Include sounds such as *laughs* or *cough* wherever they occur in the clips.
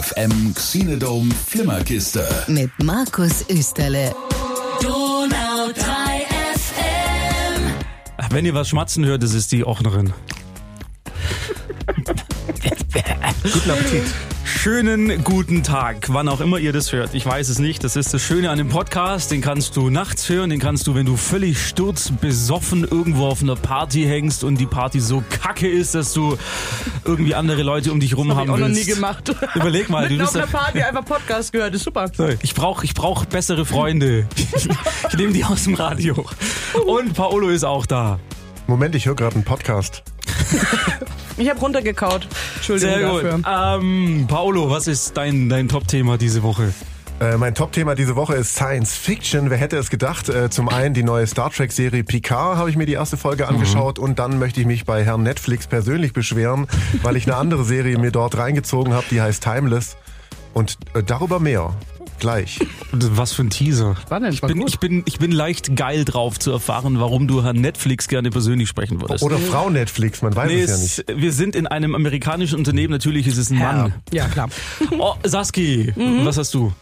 3FM Xenodome Flimmerkiste. Mit Markus Österle. Donau 3 FM. Wenn ihr was schmatzen hört, das ist die Ochnerin. Guten Appetit. Schönen guten Tag, wann auch immer ihr das hört. Ich weiß es nicht. Das ist das Schöne an dem Podcast. Den kannst du nachts hören, den kannst du, wenn du völlig sturzbesoffen irgendwo auf einer Party hängst und die Party so kacke ist, dass du irgendwie andere Leute um dich rum Hab haben ich auch noch willst. nie gemacht. Überleg mal, *laughs* du bist auf einer Party einfach Podcast gehört, ist super. Ich brauche ich brauch bessere Freunde. *laughs* Ich nehme die aus dem Radio. Und Paolo ist auch da. Moment, ich höre gerade einen Podcast. *laughs* Ich habe runtergekaut. Entschuldigung Sehr gut. dafür. Ähm, Paolo, was ist dein, dein Top-Thema diese Woche? Äh, mein Top-Thema diese Woche ist Science Fiction. Wer hätte es gedacht? Äh, zum einen die neue Star Trek-Serie Picard habe ich mir die erste Folge angeschaut und dann möchte ich mich bei Herrn Netflix persönlich beschweren, weil ich eine andere Serie mir dort reingezogen habe, die heißt Timeless. Und äh, darüber mehr. Gleich. *laughs* Was für ein Teaser. Spannend, Ich war bin, ich, bin, ich bin leicht geil drauf zu erfahren, warum du Herrn Netflix gerne persönlich sprechen würdest. Oder Frau Netflix, man weiß Nee, es ja nicht. wir sind in einem amerikanischen Unternehmen, natürlich ist es ein Mann. Ja, klar. *laughs* Oh, Saski, Mhm. was hast du?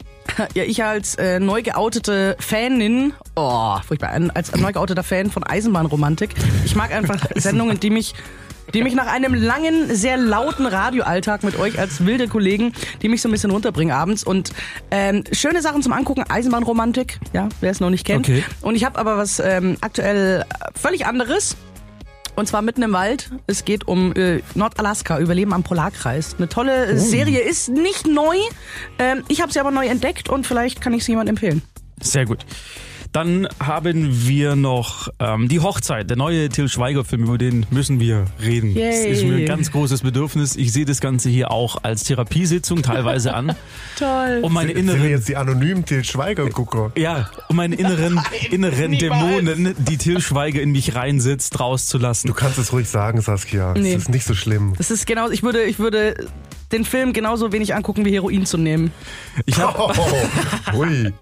Ja, ich als äh, neu geoutete Fanin, oh, furchtbar, als neu geouteter Fan von Eisenbahnromantik, ich mag einfach *laughs* Sendungen, die mich die mich nach einem langen, sehr lauten Radioalltag mit euch als wilde Kollegen, die mich so ein bisschen runterbringen abends. Und ähm, schöne Sachen zum Angucken, Eisenbahnromantik, ja, wer es noch nicht kennt. Okay. Und ich habe aber was ähm, aktuell völlig anderes. Und zwar mitten im Wald. Es geht um äh, Nordalaska, Überleben am Polarkreis. Eine tolle äh, Serie, ist nicht neu. Ähm, ich habe sie aber neu entdeckt und vielleicht kann ich sie jemand empfehlen. Sehr gut. Dann haben wir noch ähm, die Hochzeit, der neue Till Schweiger-Film, über den müssen wir reden. Yay. Das ist mir ein ganz großes Bedürfnis. Ich sehe das Ganze hier auch als Therapiesitzung teilweise an. *laughs* Toll. Um meine Sind wir inneren jetzt die anonymen Til Schweiger-Gucker? Ja, um meine inneren, *laughs* inneren niemals. Dämonen, die Till Schweiger in mich reinsetzt, rauszulassen. Du kannst es ruhig sagen, Saskia. Nee. Es ist nicht so schlimm. Das ist genau, ich würde, ich würde den Film genauso wenig angucken, wie Heroin zu nehmen. Ich habe Oh, *laughs* hui.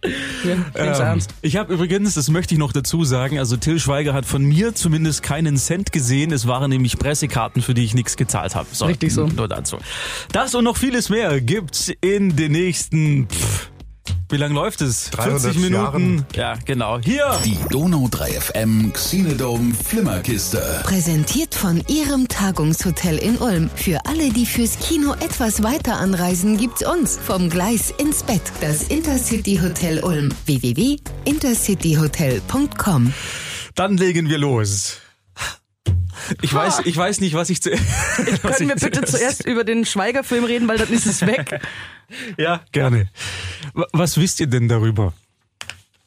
Ja, ähm, ernst. ich hab übrigens, das möchte ich noch dazu sagen, also Till Schweiger hat von mir zumindest keinen Cent gesehen. Es waren nämlich Pressekarten, für die ich nichts gezahlt habe. So, Richtig so. Nur dazu. Das und noch vieles mehr gibt's in den nächsten. Pff, wie lang läuft es? 300 40 Minuten. Jahren. Ja, genau. Hier. Die Donau 3FM Xenodome Flimmerkiste. Präsentiert von Ihrem Tagungshotel in Ulm. Für alle, die fürs Kino etwas weiter anreisen, gibt's uns. Vom Gleis ins Bett. Das Intercity Hotel Ulm. www.intercityhotel.com Dann legen wir los. Ich weiß, ich weiß nicht, was ich zu. *laughs* was Können wir ich bitte zuerst über den Schweiger-Film reden, weil dann ist es weg. *laughs* Ja, gerne. Was wisst ihr denn darüber?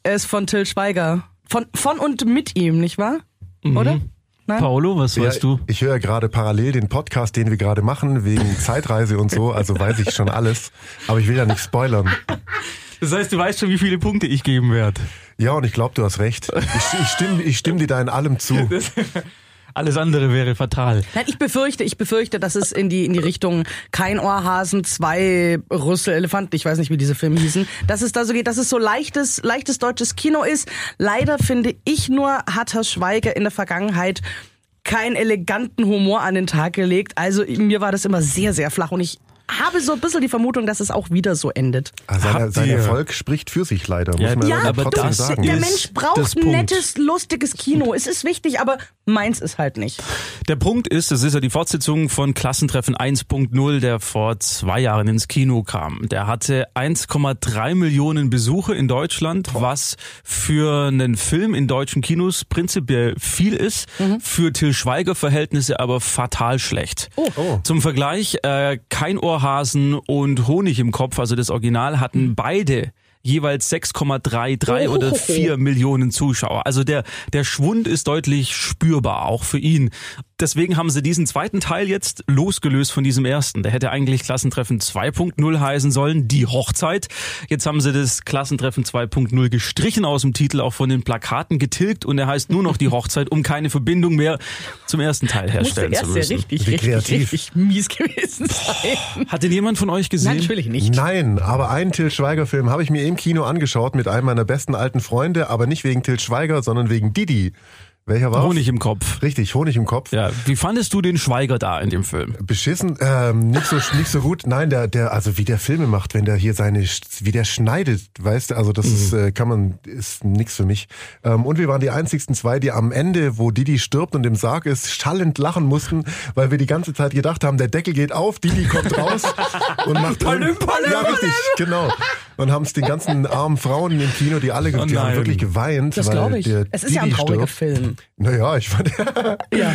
Er ist von Till Schweiger. Von, von und mit ihm, nicht wahr? Oder? Nein? Paolo, was Ja, weißt du? Ich höre gerade parallel den Podcast, den wir gerade machen, wegen *laughs* Zeitreise und so, also weiß ich schon alles. Aber ich will ja nicht spoilern. Das heißt, du weißt schon, wie viele Punkte ich geben werde. Ja, und ich glaube, du hast recht. Ich, ich stimme ich stimm dir da in allem zu. Alles andere wäre fatal. Nein, ich befürchte, ich befürchte, dass es in die, in die Richtung kein Ohrhasen, zwei Rüssel, Elefanten, ich weiß nicht, wie diese Filme hießen, dass es da so geht, dass es so leichtes, leichtes deutsches Kino ist. Leider finde ich nur, hat Herr Schweiger in der Vergangenheit keinen eleganten Humor an den Tag gelegt. Also mir war das immer sehr, sehr flach und ich habe so ein bisschen die Vermutung, dass es auch wieder so endet. Ah, Sein, Erfolg spricht für sich leider, muss Ja, man ja, aber aber trotzdem das- sagen. Der Mensch braucht Punkt. nettes, lustiges Kino. Es ist wichtig, aber meins ist halt nicht. Der Punkt ist, es ist ja die Fortsetzung von Klassentreffen 1.0, der vor zwei Jahren ins Kino kam. Der hatte 1,3 Millionen Besuche in Deutschland, was für einen Film in deutschen Kinos prinzipiell viel ist, für Till Schweiger Verhältnisse aber fatal schlecht. Zum Vergleich, äh, kein Ohrhasen und Honig im Kopf, also das Original, hatten beide jeweils 6,33 Oh. oder 4 Millionen Zuschauer. Also der, der Schwund ist deutlich spürbar, auch für ihn. Deswegen haben sie diesen zweiten Teil jetzt losgelöst von diesem ersten. Der hätte eigentlich Klassentreffen 2.0 heißen sollen, die Hochzeit. Jetzt haben sie das Klassentreffen 2.0 gestrichen aus dem Titel, auch von den Plakaten getilgt und er heißt nur noch die *laughs* Hochzeit, um keine Verbindung mehr zum ersten Teil herstellen zu erst ja müssen. richtig, Wie richtig, kreativ. richtig mies gewesen sein. Hat den jemand von euch gesehen? Natürlich nicht. Nein, aber einen Till Schweiger-Film habe ich mir im Kino angeschaut mit einem meiner besten alten Freunde, aber nicht wegen Till Schweiger, sondern wegen Didi. Welcher war Honig im Kopf. Richtig, Honig im Kopf. Ja, wie fandest du den Schweiger da in dem Film? Beschissen, ähm, nicht so nicht so gut. Nein, der der also wie der Filme macht, wenn der hier seine wie der schneidet, weißt du, also das ist äh, kann man ist nix für mich. Ähm, und wir waren die einzigsten zwei, die am Ende, wo Didi stirbt und im Sarg ist, schallend lachen mussten, weil wir die ganze Zeit gedacht haben, der Deckel geht auf, Didi kommt raus *laughs* und macht Palim, palim, ja richtig, genau. Und haben es den ganzen *laughs* armen Frauen im Kino, die alle Oh die haben wirklich geweint, Das glaube ich. der Es ist ja ein Didi trauriger stirbt. Film. Naja, ich fand *laughs* Ja. Ein,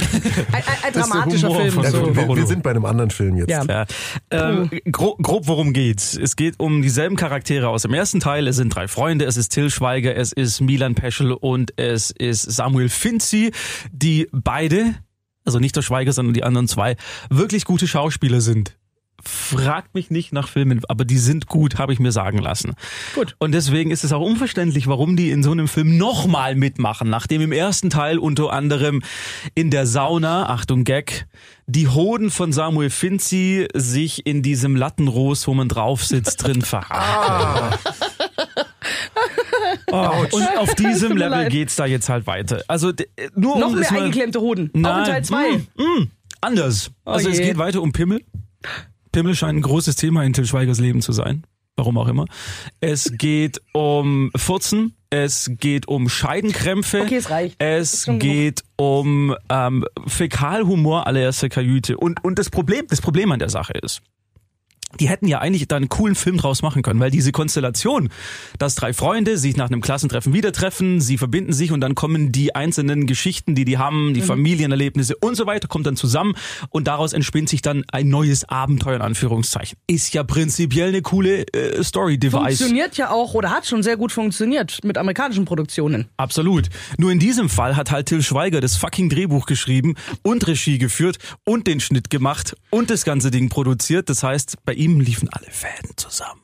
ein, ein dramatischer Film. So. so. wir, wir sind bei einem anderen Film jetzt. Ja. Ja. Ähm, grob, grob, worum geht's? Es geht um dieselben Charaktere aus dem ersten Teil. Es sind drei Freunde. Es ist Till Schweiger, es ist Milan Peschel und es ist Samuel Finzi, die beide, also nicht der Schweiger, sondern die anderen zwei, wirklich gute Schauspieler sind. Fragt mich nicht nach Filmen, aber die sind gut, habe ich mir sagen lassen. Gut. Und deswegen ist es auch unverständlich, warum die in so einem Film nochmal mitmachen, nachdem im ersten Teil unter anderem in der Sauna, Achtung Gag, die Hoden von Samuel Finzi sich in diesem Lattenrost, wo man drauf sitzt, drin *laughs* verhaken. Oh, und auf diesem Level leid. geht's da jetzt halt weiter. Also d- nur Noch um mehr es mal- eingeklemmte Hoden. Auch in Nein. Teil 2. Mm, mm, anders. also es je. geht weiter um Pimmel. Pimmel scheint ein großes Thema in Till Schweigers Leben zu sein. Warum auch immer. Es geht um Furzen. Es geht um Scheidenkrämpfe. Okay, es reicht. Es geht um ähm, Fäkalhumor allererster Kajüte. Und, und das Problem, das Problem an der Sache ist, die hätten ja eigentlich da einen coolen Film draus machen können, weil diese Konstellation, dass drei Freunde sich nach einem Klassentreffen wieder treffen, sie verbinden sich und dann kommen die einzelnen Geschichten, die die haben, die Familienerlebnisse und so weiter, kommt dann zusammen und daraus entspinnt sich dann ein neues Abenteuer in Anführungszeichen. Ist ja prinzipiell eine coole äh, Story-Device. Funktioniert ja auch oder hat schon sehr gut funktioniert mit amerikanischen Produktionen. Absolut. Nur in diesem Fall hat halt Till Schweiger das fucking Drehbuch geschrieben und Regie geführt und den Schnitt gemacht und das ganze Ding produziert. Das heißt, bei ihm liefen alle Fäden zusammen.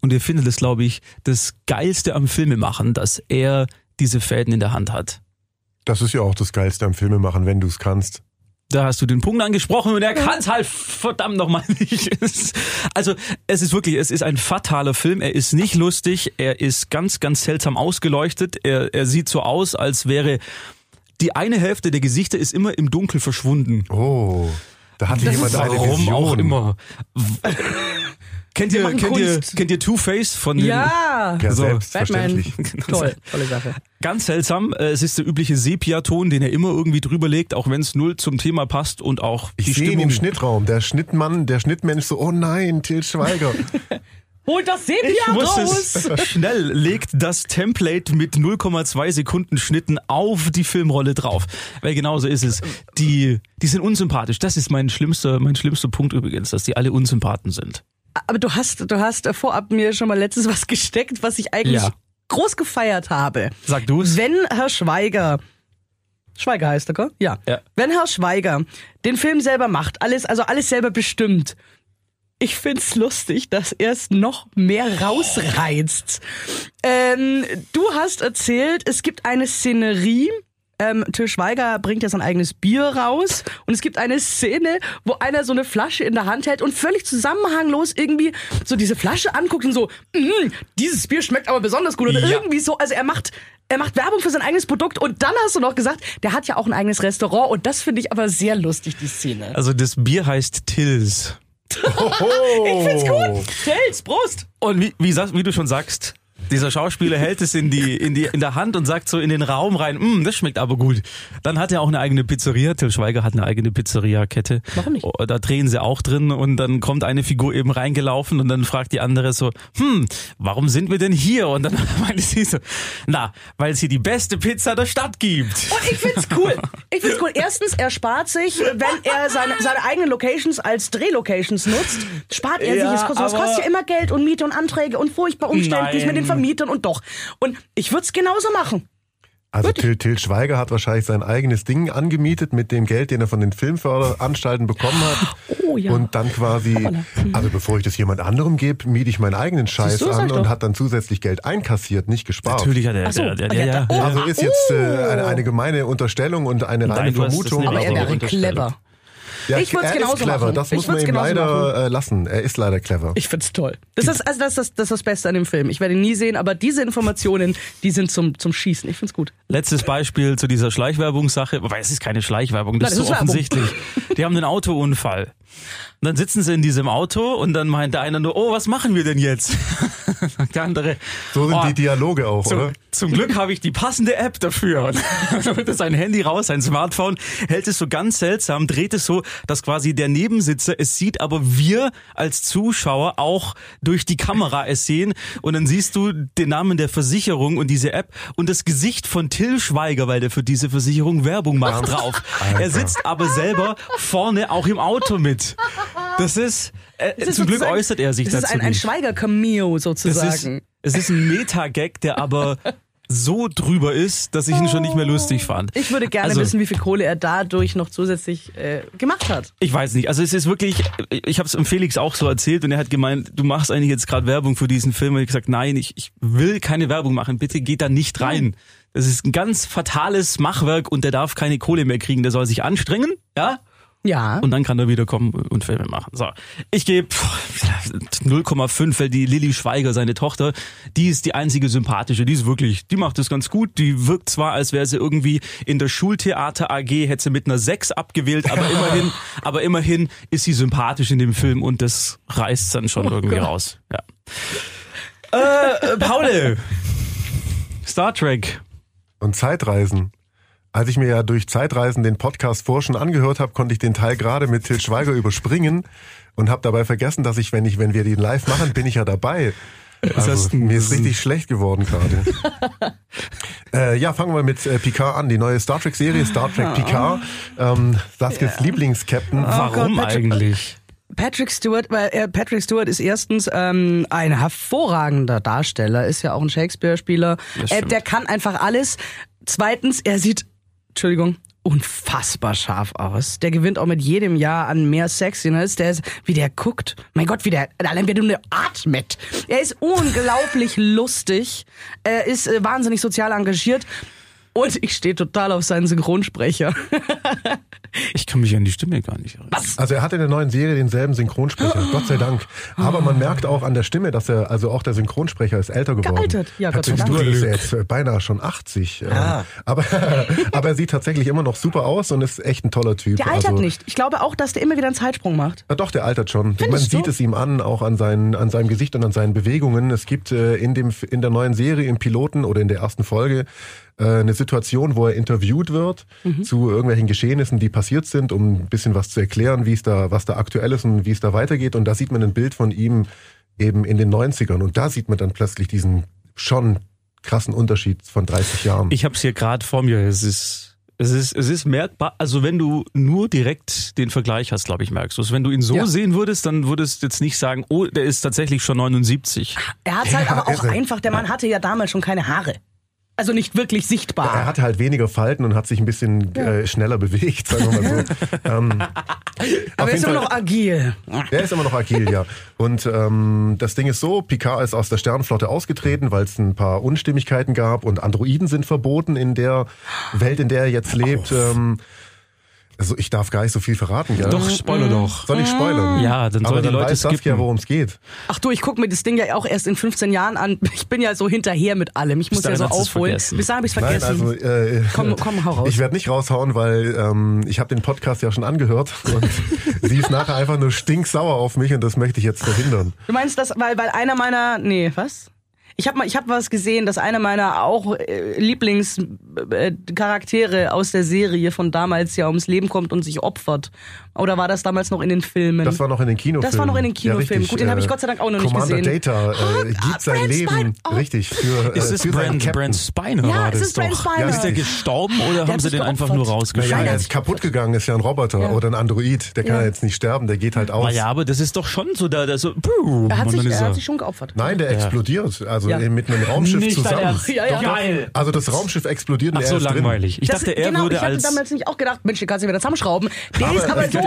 Und ihr findet es, glaube ich, das Geilste am Filmemachen, dass er diese Fäden in der Hand hat. Das ist ja auch das Geilste am Filmemachen, wenn du es kannst. Da hast du den Punkt angesprochen und er kann es halt verdammt nochmal *laughs* nicht. Also es ist wirklich, es ist ein fataler Film. Er ist nicht lustig, er ist ganz, ganz seltsam ausgeleuchtet. Er, er sieht so aus, als wäre die eine Hälfte der Gesichter ist immer im Dunkel verschwunden. Oh, da hatte jemand eine Warum Vision. auch immer. kennt ihr, kennt ihr, kennt ihr Two-Face von den Ja. Ja, So, selbstverständlich. *laughs* Toll, tolle Sache. Ganz seltsam. Äh, Es ist der übliche Sepia-Ton, den er immer irgendwie drüber legt, auch wenn es null zum Thema passt und auch Ich die sehe ihn Stimmung. im Schnittraum. Der Schnittmann, der Schnittmensch so, oh nein, Til Schweiger. *laughs* Holt das Sepia Ich wusste raus! es. *laughs* Schnell legt das Template mit 0,2 Sekunden Schnitten auf die Filmrolle drauf. Weil genauso ist es. Die, die sind unsympathisch. Das ist mein schlimmster, mein schlimmster Punkt übrigens, dass die alle Unsympathen sind. Aber du hast, du hast vorab mir schon mal letztens was gesteckt, was ich eigentlich Ja. groß gefeiert habe. Sag du es. Wenn Herr Schweiger, Schweiger heißt er, gell? Ja. Ja. Wenn Herr Schweiger den Film selber macht, alles, also alles selber bestimmt, ich find's lustig, dass er es noch mehr rausreizt. Ähm, du hast erzählt, es gibt eine Szenerie, ähm, Till Schweiger bringt ja sein eigenes Bier raus und es gibt eine Szene, wo einer so eine Flasche in der Hand hält und völlig zusammenhanglos irgendwie so diese Flasche anguckt und so, "Mm, dieses Bier schmeckt aber besonders gut oder Ja. irgendwie so. Also er macht er macht Werbung für sein eigenes Produkt und dann hast du noch gesagt, der hat ja auch ein eigenes Restaurant und das finde ich aber sehr lustig, die Szene. Also das Bier heißt Tills. Ich find's gut. Tels, Prost. Und wie, wie, wie du schon sagst, dieser Schauspieler hält es in die, in die, in der Hand und sagt so in den Raum rein, "Mm, das schmeckt aber gut. Dann hat er auch eine eigene Pizzeria. Till Schweiger hat eine eigene Pizzeria-Kette. Warum nicht? Oh, Da drehen sie auch drin und dann kommt eine Figur eben reingelaufen und dann fragt die andere so, hm, warum sind wir denn hier? Und dann *laughs* meinte sie so, na, weil es hier die beste Pizza der Stadt gibt. Und ich find's cool. Ich find's cool. Erstens, er spart sich, wenn er seine, seine eigenen Locations als Drehlocations nutzt, spart er Ja, sich. Es kostet, das kostet ja immer Geld und Miete und Anträge und furchtbar umständlich Nein. mit den Vermietern und doch. Und ich würd's genauso machen. Also Til, Til Schweiger hat wahrscheinlich sein eigenes Ding angemietet mit dem Geld, den er von den Filmförderanstalten bekommen hat. Oh ja. Und dann quasi, also bevor ich das jemand anderem gebe, miete ich meinen eigenen Scheiß du, an und doch. hat dann zusätzlich Geld einkassiert, nicht gespart. Natürlich hat er, so. der, der, der, ja, ja, oh. Also ist jetzt äh, eine, eine gemeine Unterstellung und eine reine Nein, Vermutung. Aber er wäre clever. Ja, ich würde es genauso clever, machen. das ich muss man ihm genauso machen. leider äh, lassen. Er ist leider clever. Ich find's toll. Das ist, also das, ist, das ist das Beste an dem Film. Ich werde ihn nie sehen, aber diese Informationen, die sind zum, zum Schießen. Ich find's gut. Letztes Beispiel zu dieser Schleichwerbungssache, wobei es ist keine Schleichwerbung, das, Nein, ist das so ist offensichtlich. Die haben einen Autounfall. Und dann sitzen sie in diesem Auto und dann meint der eine nur, oh, was machen wir denn jetzt? *laughs* Der andere, So sind oh, die Dialoge auch, zum, oder? zum Glück habe ich die passende App dafür. Und dann holt er sein Handy raus, sein Smartphone, hält es so ganz seltsam, dreht es so, dass quasi der Nebensitzer es sieht, aber wir als Zuschauer auch durch die Kamera es sehen. Und dann siehst du den Namen der Versicherung und diese App und das Gesicht von Till Schweiger, weil der für diese Versicherung Werbung macht, drauf. *laughs* Er sitzt aber selber vorne auch im Auto mit. Das ist, äh, Das zum Glück sozusagen- äußert er sich Das dazu ist ein, ein. Schweiger-Cameo Es ist, sozusagen. es ist ein Meta-Gag, der aber *laughs* so drüber ist, dass ich ihn schon nicht mehr lustig fand. Ich würde gerne Also- wissen, wie viel Kohle er dadurch noch zusätzlich äh, gemacht hat. Ich weiß nicht. Also es ist wirklich, ich habe es Felix auch so erzählt und er hat gemeint, du machst eigentlich jetzt gerade Werbung für diesen Film. Und ich gesagt, nein, ich, ich will keine Werbung machen. Bitte geht da nicht rein. Das ist ein ganz fatales Machwerk und der darf keine Kohle mehr kriegen. Der soll sich anstrengen, ja, Ja. und dann kann er wieder kommen und Filme machen. So, ich gebe 0,5, weil die Lilly Schweiger, seine Tochter, die ist die einzige sympathische. Die ist wirklich, die macht das ganz gut. Die wirkt zwar, als wäre sie irgendwie in der Schultheater AG, hätte sie mit einer 6 abgewählt, aber *laughs* immerhin, aber immerhin ist sie sympathisch in dem Film und das reißt dann schon irgendwie raus. Ja. Äh, äh, Paul, *laughs* Star Trek. Und Zeitreisen. Als ich mir ja durch Zeitreisen den Podcast vor schon angehört habe, konnte ich den Teil gerade mit Til Schweiger überspringen und habe dabei vergessen, dass ich, wenn ich, wenn wir den live machen, bin ich ja dabei. Also, mir ist richtig schlecht geworden gerade. *laughs* äh, ja, fangen wir mit äh, Picard an. Die neue Star Trek Serie, Star Trek Picard. Ähm, Saskes Lieblingskapitän. Warum Gott, Patrick- eigentlich? Patrick Stewart, weil äh, Patrick Stewart ist erstens ähm, ein hervorragender Darsteller, ist ja auch ein Shakespeare-Spieler. Äh, der kann einfach alles. Zweitens, er sieht, Entschuldigung, unfassbar scharf aus. Der gewinnt auch mit jedem Jahr an mehr Sexiness. Der ist, wie der guckt. Mein Gott, wie der, allein wie der atmet. Er ist unglaublich *laughs* lustig. Er ist äh, wahnsinnig sozial engagiert. Und ich stehe total auf seinen Synchronsprecher. Ich kann mich an die Stimme gar nicht erinnern. Also er hat in der neuen Serie denselben Synchronsprecher, *gasps* Gott sei Dank. Aber man merkt auch an der Stimme, dass er, also auch der Synchronsprecher ist älter geworden. Gealtert, ja, Gott sei Dank. Stewart ist ja jetzt beinahe schon 80. äh, Aber, *laughs* aber er sieht tatsächlich immer noch super aus und ist echt ein toller Typ. Der altert also, nicht. Ich glaube auch, dass der immer wieder einen Zeitsprung macht. Ja, doch, der altert schon. Man Findest du? sieht es ihm an, auch an, seinen, an seinem Gesicht und an seinen Bewegungen. Es gibt äh, in, dem, in der neuen Serie, im Piloten oder in der ersten Folge, eine Situation, wo er interviewt wird Mhm. zu irgendwelchen Geschehnissen, die passiert sind, um ein bisschen was zu erklären, wie es da, was da aktuell ist und wie es da weitergeht. Und da sieht man ein Bild von ihm eben in den 90ern. Und da sieht man dann plötzlich diesen schon krassen Unterschied von 30 Jahren. Ich habe es hier gerade vor mir. Es ist, es ist, es ist merkbar. Also wenn du nur direkt den Vergleich hast, glaube ich, merkst du es. Wenn du ihn so Ja. sehen würdest, dann würdest du jetzt nicht sagen, oh, der ist tatsächlich schon 79. Er hat halt Ja, aber auch irre. einfach, der Mann hatte ja damals schon keine Haare. Also nicht wirklich sichtbar. Er hatte halt weniger Falten und hat sich ein bisschen äh, schneller bewegt, sagen wir mal so. *laughs* ähm, aber er ist immer noch agil. Er ist immer noch agil, ja. Und ähm, das Ding ist so, Picard ist aus der Sternenflotte ausgetreten, weil es ein paar Unstimmigkeiten gab und Androiden sind verboten in der Welt, in der er jetzt lebt. Ähm, also ich darf gar nicht so viel verraten, ja. Doch, spoiler doch. Soll ich spoilern? Ja, dann Aber sollen die dann Leute weiß Saskia, skippen. worum es geht. Ach du, ich gucke mir das Ding ja auch erst in 15 Jahren an. Ich bin ja so hinterher mit allem. Ich muss ja dahin so hast du's aufholen. vergessen. Bis dahin habe ich Nein, vergessen. also äh, Komm- komm, hau raus. Ich werde nicht raushauen, weil ähm, ich habe den Podcast ja schon angehört *laughs* und sie ist nachher einfach nur stinksauer auf mich und das möchte ich jetzt verhindern. du meinst das, weil, weil einer meiner, nee, was? Ich habe mal, ich habe was gesehen, dass einer meiner auch äh, Lieblingscharaktere aus der Serie von damals ja ums Leben kommt und sich opfert. Oder war das damals noch in den Filmen? Das war noch in den Kinofilmen. Das war noch in den Kinofilmen. richtig, Gut, den habe ich äh, Gott sei Dank auch noch nicht Commander gesehen. Data äh, Ah, gibt sein Brent Leben Spiner. Oh. richtig für, äh, Ist es für Captain. Brent Spiner? Ja, war es ist Brent doch. Spiner. Ist der gestorben oder hat haben sie den einfach geopfert. nur Naja, rausgeschmissen? er ist kaputt gegangen, ist ja ein Roboter Ja. oder ein Android. Der kann Ja. ja jetzt nicht sterben, der geht halt aus. Naja, aber das ist doch schon so, da, da so, boom, Er hat, sich, er hat sich schon geopfert. Nein, der explodiert. Also Ja. mit einem Raumschiff Nicht zusammen. Ja, ja. Geil. Also das Raumschiff explodiert und Ach er so langweilig. Ich dachte, er genau, würde ich hatte als damals nicht auch gedacht, Mensch, den kannst du wieder zusammenschrauben. Der Aber ist aber so.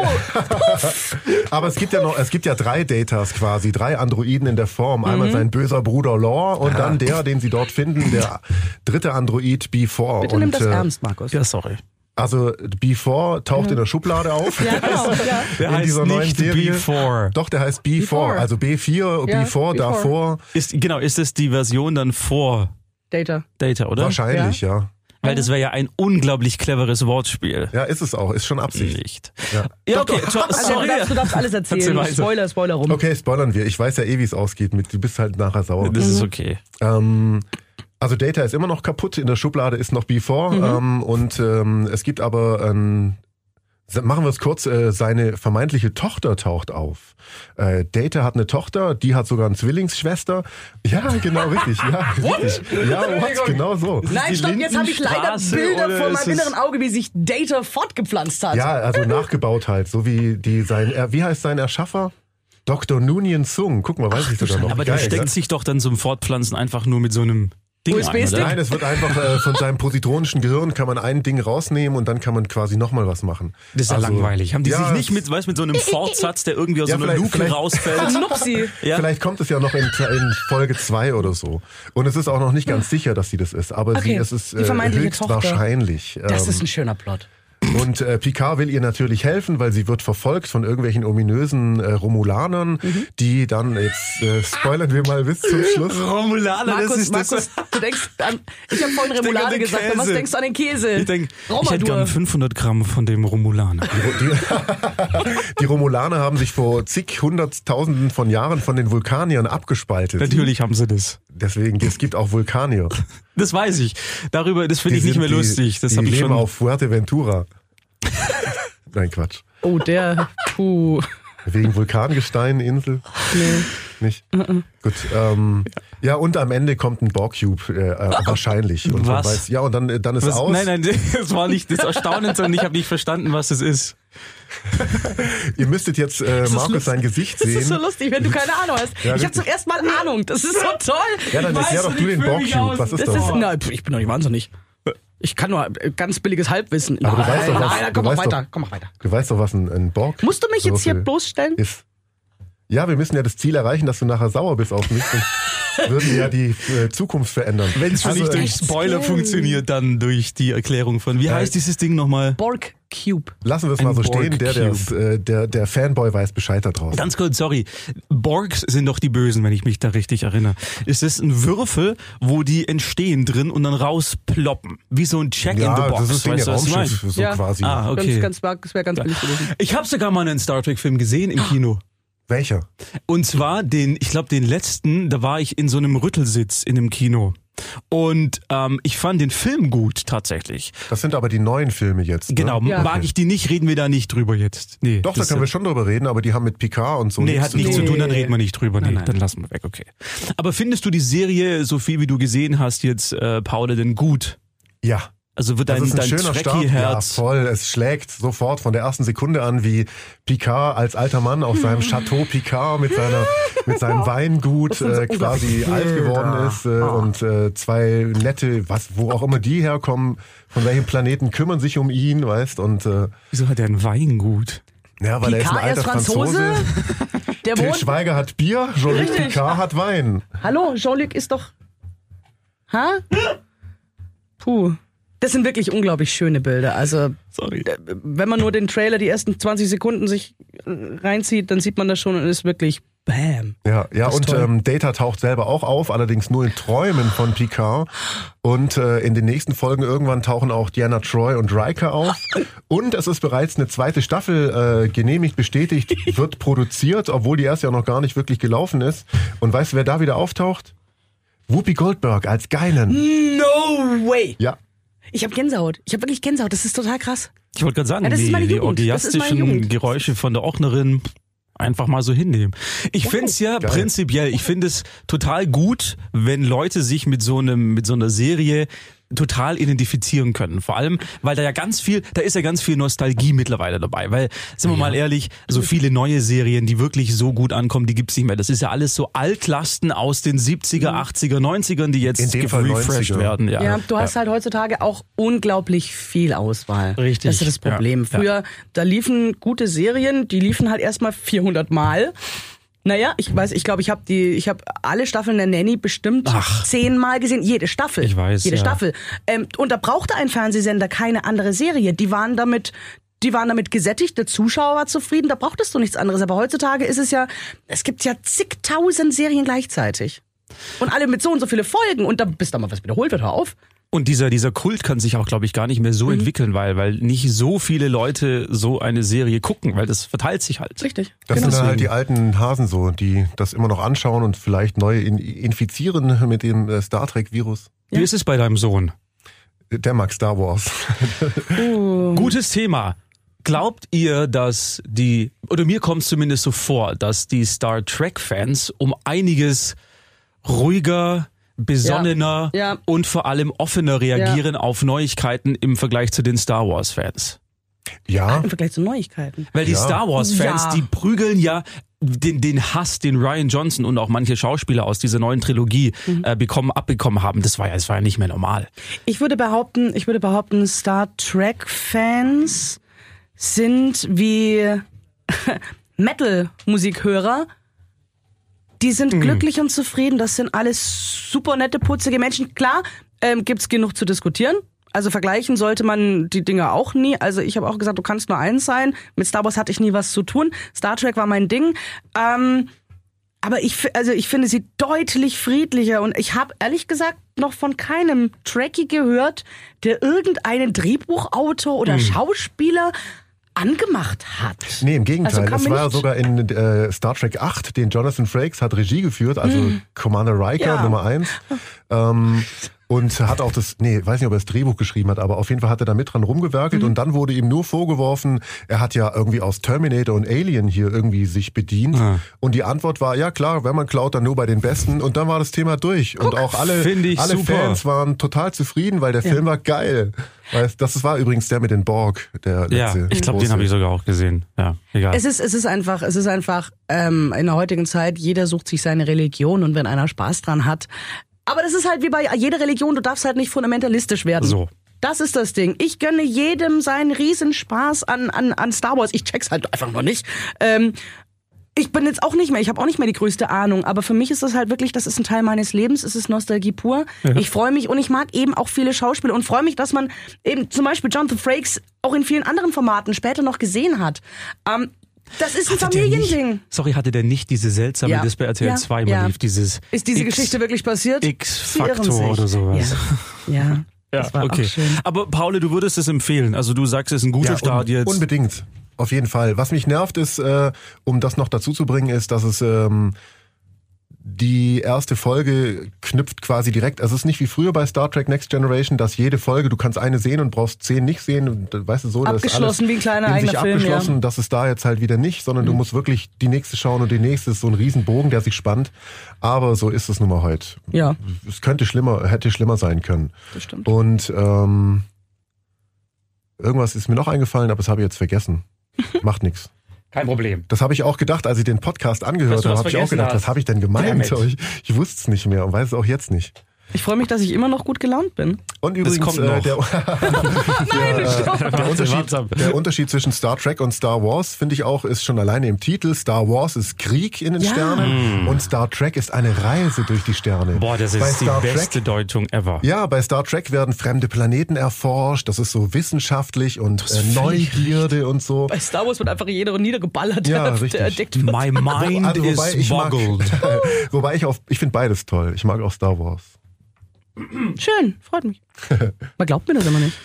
Aber es gibt ja noch, es gibt ja drei Datas quasi, drei Androiden in der Form. Mhm. Einmal sein böser Bruder Law und dann der, den sie dort finden, der dritte Android B4. Bitte und, nimm das äh, ernst, Markus. ja, sorry. Also Before taucht in der Schublade auf. Ja, *laughs* genau. Ja. Der in heißt dieser neuen nicht Serie. Before. Doch, der heißt B4, Before. also B4, Ja, Before, Before. davor. Ist, genau, ist es die Version dann vor Data. Data, oder? Wahrscheinlich, ja. Weil das wäre ja ein unglaublich cleveres Wortspiel. Ja, ist es auch. Ist schon Absicht. Nicht. Ja. Ja, okay, so- Also, sorry. du, darfst, du darfst alles Erzähl erzählen. Spoiler, Spoiler rum. Okay, spoilern wir. Ich weiß ja eh, wie es ausgeht. Mit, du bist halt nachher sauer. Das ist okay. Ähm, also Data ist immer noch kaputt, in der Schublade ist noch Before ähm, und ähm, es gibt aber ein Machen wir es kurz, äh, seine vermeintliche Tochter taucht auf. Äh, Data hat eine Tochter, die hat sogar eine Zwillingsschwester. Ja, genau, richtig. Ja, *laughs* richtig. Ja, what? Genau so. Nein, stopp, jetzt habe ich leider Bilder vor meinem inneren Auge, wie sich Data fortgepflanzt hat. Ja, also nachgebaut halt, so wie die sein, wie heißt sein Erschaffer? Dr. Nunien Sung. Guck mal, weiß ich sogar noch. Aber der Geil, steckt ne? sich doch dann zum Fortpflanzen einfach nur mit so einem Ding USB-Stick? Nein, es wird einfach äh, von seinem positronischen Gehirn kann man ein Ding rausnehmen und dann kann man quasi nochmal was machen. Das ist ja Also, langweilig. Haben die ja, sich nicht mit, weißt, mit so einem *laughs* Fortsatz, der irgendwie aus Ja, so einer vielleicht- Luke vielleicht- rausfällt? Nupsi. Ja. Vielleicht kommt es ja noch in, in Folge 2 oder so. Und es ist auch noch nicht ganz sicher, dass sie das ist. Aber sie, Okay, es ist äh, höchstwahrscheinlich. Das Ähm, ist ein schöner Plot. Und äh, Picard will ihr natürlich helfen, weil sie wird verfolgt von irgendwelchen ominösen äh, Romulanern, Mhm. die dann, jetzt äh, spoilern wir mal bis zum Schluss. *laughs* Romulaner, das Markus, ist das. Markus, *laughs* du denkst an, ich habe vorhin Remoulade den gesagt, was Käse. denkst du an den Käse? Ich denke, ich hätte gern 500 Gramm von dem Romulaner. Die, *laughs* die Romulaner haben sich vor zig hunderttausenden von Jahren von den Vulkaniern abgespaltet. Natürlich haben sie das. Deswegen, es gibt auch Vulkanier. Das weiß ich. Darüber, das finde ich nicht mehr die, lustig. Das die habe ich leben schon. auf Fuerteventura. *laughs* Nein, Quatsch. Oh, der, puh. Wegen Vulkangestein-Insel? Nee. Nicht? Gut. Ähm, ja, und am Ende kommt ein Borg-Cube, äh, äh, wahrscheinlich. Und Was? weiß, ja, und dann, äh, dann ist Was, aus. nein, nein, *laughs* das war nicht das Erstaunen, sondern ich habe nicht verstanden, was es ist. Ihr müsstet jetzt äh, Markus sein Gesicht *laughs* Das sehen. ist so lustig, wenn du keine Ahnung hast. Ja, ich habe zum ersten Mal Ahnung. Das ist so toll. ja, dann erklär doch du den Borg-Cube. Was ist Das das? ist, na, ich bin doch nicht wahnsinnig. Ich kann nur ganz billiges Halbwissen. Aber du nein, weißt doch, was- nein, du komm mal weiter, doch- komm mal weiter. Du weißt doch, was ein, ein Borg Musst du mich jetzt hier bloßstellen? ist. Ja, wir müssen ja das Ziel erreichen, dass du nachher sauer bist auf mich. Sonst würden wir ja die äh, Zukunft verändern. Wenn es schon Also, nicht äh, durch Spoiler funktioniert, dann durch die Erklärung von, wie Ja. heißt dieses Ding nochmal? Borg Cube. Lassen wir es mal so stehen. Der, äh, der, der Fanboy weiß Bescheid da draußen. Ganz kurz, sorry. Borgs sind doch die Bösen, wenn ich mich da richtig erinnere. Ist das ein Würfel, wo die entstehen drin und dann rausploppen? Wie so ein Check in the ja, Box. das ist weißt der du, was ich meine? So Ja. quasi. Ah, okay. Ganz, ganz, das wäre ganz billig gewesen. Ich habe sogar mal einen Star Trek Film gesehen im Kino. Welcher? Und zwar den, ich glaube den letzten, da war ich in so einem Rüttelsitz in einem Kino. Und ähm, ich fand den Film gut tatsächlich. Das sind aber die neuen Filme jetzt. Ne? Genau, Ja. mag ich die nicht, reden wir da nicht drüber jetzt. Nee, Doch, da können wir schon drüber reden, aber die haben mit Picard und so Nee, nichts hat nichts zu tun. dann reden wir nicht drüber. Nee, nein. dann lassen wir weg, okay. Aber findest du die Serie, so viel wie du gesehen hast jetzt, äh, Paul, denn gut? Ja. Also wird Das dein, ist ein dein schöner Start. Ja, voll. Es schlägt sofort von der ersten Sekunde an, wie Picard als alter Mann auf seinem Chateau Picard mit seiner mit seinem *laughs* Weingut äh, quasi alt geworden ist äh, und äh, zwei nette, was wo auch immer die herkommen, von welchem Planeten kümmern sich um ihn, weißt und äh, Wieso hat er ein Weingut? ja, weil er ist ein Picard, er alter ist Franzose. Franzose. *laughs* Der Til wohnt. Schweiger hat Bier, Jean-Luc. Picard hat Wein. Hallo, Jean-Luc ist doch. Ha? Puh. Das sind wirklich unglaublich schöne Bilder. Also, Sorry. äh, wenn man nur den Trailer die ersten 20 Sekunden sich äh, reinzieht, dann sieht man das schon und ist wirklich Bam. Ja, ja und ähm, Data taucht selber auch auf, allerdings nur in Träumen von Picard. Und äh, in den nächsten Folgen irgendwann tauchen auch Diana Troy und Riker auf. Und es ist bereits eine zweite Staffel äh, genehmigt, bestätigt, wird produziert, obwohl die erste ja noch gar nicht wirklich gelaufen ist. Und weißt du, wer da wieder auftaucht? Whoopi Goldberg als Geilen. No way! Ja. Ich habe Gänsehaut. Ich habe wirklich Gänsehaut. Das ist total krass. Ich wollte gerade sagen, Ja, das ist die, meine die orgiastischen. Geräusche von der Ochnerin einfach mal so hinnehmen. Ich Wow. find's ja Geil. prinzipiell, ich finde es total gut, wenn Leute sich mit so einem, mit so einer Serie total identifizieren können. Vor allem, weil da ja ganz viel, da ist ja ganz viel Nostalgie mittlerweile dabei. Weil, sind wir mal ehrlich, so viele neue Serien, die wirklich so gut ankommen, die gibt's nicht mehr. Das ist ja alles so Altlasten aus den 70er, 80er, 90ern, die jetzt In dem Fall refreshed 90er. werden. Ja, Ja, du hast halt heutzutage auch unglaublich viel Auswahl. Richtig. Das ist das Ja. Problem. Früher, da liefen gute Serien, die liefen halt erstmal 400 Mal. Naja, ich weiß, ich glaube, ich habe die, ich habe alle Staffeln der Nanny bestimmt Ach. zehnmal gesehen. Jede Staffel. Ich weiß, Jede ja. Staffel. Ähm, und da brauchte ein Fernsehsender keine andere Serie. Die waren damit, die waren damit gesättigt. Der Zuschauer war zufrieden. Da brauchtest du nichts anderes. Aber heutzutage ist es ja, es gibt ja zigtausend Serien gleichzeitig. Und alle mit so und so viele Folgen. Und da, bis da mal was wiederholt wird, hör auf. Und dieser, dieser Kult kann sich auch, glaube ich, gar nicht mehr so Mhm. entwickeln, weil, weil nicht so viele Leute so eine Serie gucken, weil das verteilt sich halt. Richtig. Das Genau. sind dann halt die alten Hasen so, die das immer noch anschauen und vielleicht neu in, infizieren mit dem äh, Star Trek-Virus. Wie ist es bei deinem Sohn? Der mag Star Wars. Gutes Thema. Glaubt ihr, dass die, oder mir kommt es zumindest so vor, dass die Star Trek-Fans um einiges ruhiger, besonnener Ja. Ja. und vor allem offener reagieren auf Neuigkeiten im Vergleich zu den Star Wars-Fans? Ja, Im Vergleich zu Neuigkeiten. Weil die Ja. Star Wars-Fans, Ja. die prügeln ja den, den Hass, den Ryan Johnson und auch manche Schauspieler aus dieser neuen Trilogie Mhm. äh, bekommen, abbekommen haben. Das war ja, das war ja nicht mehr normal. Ich würde behaupten, ich würde behaupten, Star Trek Fans sind wie *laughs* Metal Musikhörer. Die sind glücklich und zufrieden. Das sind alles super nette, putzige Menschen. Klar, ähm, gibt's genug zu diskutieren. Also vergleichen sollte man die Dinge auch nie. Also ich habe auch gesagt, du kannst nur eins sein. Mit Star Wars hatte ich nie was zu tun. Star Trek war mein Ding. Ähm, aber ich, also ich finde sie deutlich friedlicher und ich habe ehrlich gesagt noch von keinem Trekkie gehört, der irgendeinen Drehbuchautor oder Schauspieler angemacht hat. nee, im Gegenteil. Also mir war sogar in äh, Star Trek 8, den Jonathan Frakes hat Regie geführt, also Commander Riker Hm. Ja. Nummer 1. Ähm, *laughs* und hat auch das, nee, weiß nicht, ob er das Drehbuch geschrieben hat, aber auf jeden Fall hat er da mit dran Mhm. rumgewerkelt und dann wurde ihm nur vorgeworfen, er hat ja irgendwie aus Terminator und Alien hier irgendwie sich bedient. Ah. Und die Antwort war, ja klar, wenn man klaut, dann nur bei den Besten. Und dann war das Thema durch. und auch alle, alle super. Fans waren total zufrieden, weil der Film war geil. Weil das war übrigens der mit den Borg, der Ja, letzte. ich glaube, den habe ich sogar auch gesehen. Ja, egal. Es ist, es ist einfach, es ist einfach ähm, in der heutigen Zeit, jeder sucht sich seine Religion und wenn einer Spaß dran hat. Aber das ist halt wie bei jeder Religion, du darfst halt nicht fundamentalistisch werden. So. Das ist das Ding. Ich gönne jedem seinen Riesenspaß an, an, an Star Wars. Ich check's halt einfach noch nicht. Ähm, ich bin jetzt auch nicht mehr, ich habe auch nicht mehr die größte Ahnung, aber für mich ist das halt wirklich, das ist ein Teil meines Lebens, es ist Nostalgie pur. Ich freue mich und ich mag eben auch viele Schauspieler und freue mich, dass man eben zum Beispiel Jonathan Frakes auch in vielen anderen Formaten später noch gesehen hat. Ähm, das ist ein Hatte Familiending. Nicht, sorry, hatte der nicht diese seltsame, Ja. das bei RTL Ja. 2 mal Ja. lief, dieses Ist diese X- Geschichte wirklich passiert? X-Faktor oder sowas. Ja, ja. Ja, das war okay. auch schön. Aber Paul, du würdest es empfehlen. Also du sagst, es ist ein guter Ja, Start un jetzt. Unbedingt. Auf jeden Fall. Was mich nervt ist, äh, um das noch dazu zu bringen, ist, dass es ähm, die erste Folge knüpft quasi direkt. Also es ist nicht wie früher bei Star Trek Next Generation, dass jede Folge, du kannst eine sehen und brauchst zehn nicht sehen. Und, äh, weißt du so, das ist Abgeschlossen alles wie ein kleiner in sich Film, abgeschlossen. ja. Mhm. Das ist da jetzt halt wieder nicht, sondern du musst wirklich die nächste schauen und die nächste ist so ein Riesenbogen, der sich spannt. Aber so ist es nun mal heute. Ja, Es könnte schlimmer, hätte schlimmer sein können. das stimmt. Und ähm, irgendwas ist mir noch eingefallen, aber das habe ich jetzt vergessen. *laughs* Macht nichts. Kein Problem. Das habe ich auch gedacht, als ich den Podcast angehört habe, habe ich auch gedacht, hast. was habe ich denn gemeint? Ich, ich wusste es nicht mehr und weiß es auch jetzt nicht. Ich freue mich, dass ich immer noch gut gelaunt bin. Und übrigens, kommt äh, der, *laughs* Nein, stopp. der, Unterschied, der Unterschied zwischen Star Trek und Star Wars, finde ich auch, ist schon alleine im Titel. Star Wars ist Krieg in den Ja. Sternen und Star Trek ist eine Reise durch die Sterne. Boah, das Bei ist die Star beste Trek, Deutung ever. ja, bei Star Trek werden fremde Planeten erforscht. Das ist so wissenschaftlich und äh, Neugierde und so. Bei Star Wars wird einfach jeder niedergeballert, Ja, *laughs* der, richtig. der entdeckt wird. My mind Also, wobei is ich mag, boggled. *laughs* wobei ich auf, ich finde beides toll. Ich mag auch Star Wars. Schön, freut mich. *laughs* Man glaubt mir das immer nicht.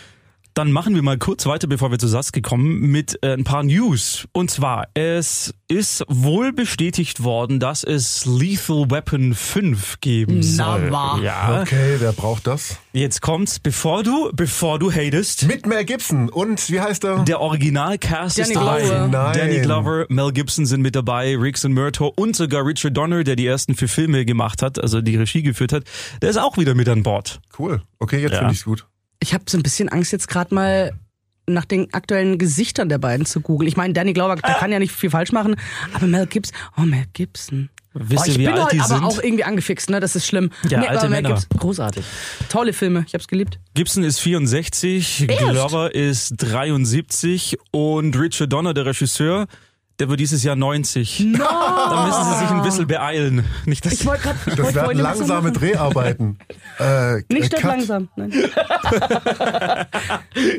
Dann machen wir mal kurz weiter, bevor wir zu Sasuke kommen, mit äh, ein paar News. Und zwar, es ist wohl bestätigt worden, dass es Lethal Weapon 5 geben Na, soll. wahr. Ja. Okay, wer braucht das? Jetzt kommt's, bevor du, bevor du hatest. Mit Mel Gibson und wie heißt er? Der Originalcast ist Danny dabei. Nein. Danny Glover, Mel Gibson sind mit dabei, Riggs und Murtaugh und sogar Richard Donner, der die ersten vier Filme gemacht hat, also die Regie geführt hat, der ist auch wieder mit an Bord. Cool. Okay, jetzt Ja. finde ich's gut. Ich habe so ein bisschen Angst, jetzt gerade mal nach den aktuellen Gesichtern der beiden zu googeln. Ich meine, Danny Glover, der kann ja nicht viel falsch machen, aber Mel Gibson, oh Mel Gibson. Wisst oh, ihr, ich wie bin alt heute aber sind? auch irgendwie angefixt, ne? Das ist schlimm. Ja, alte aber Mel Männer. Gibson, großartig. Tolle Filme, ich hab's geliebt. Gibson ist 64, Echt? Glover ist 73 und Richard Donner, der Regisseur, Der wird dieses Jahr 90. Da müssen sie sich ein bisschen beeilen. Nicht, dass Ich wollte gerade. Das werden langsame Dreharbeiten. Äh, Nicht äh, langsam. Nein. *laughs*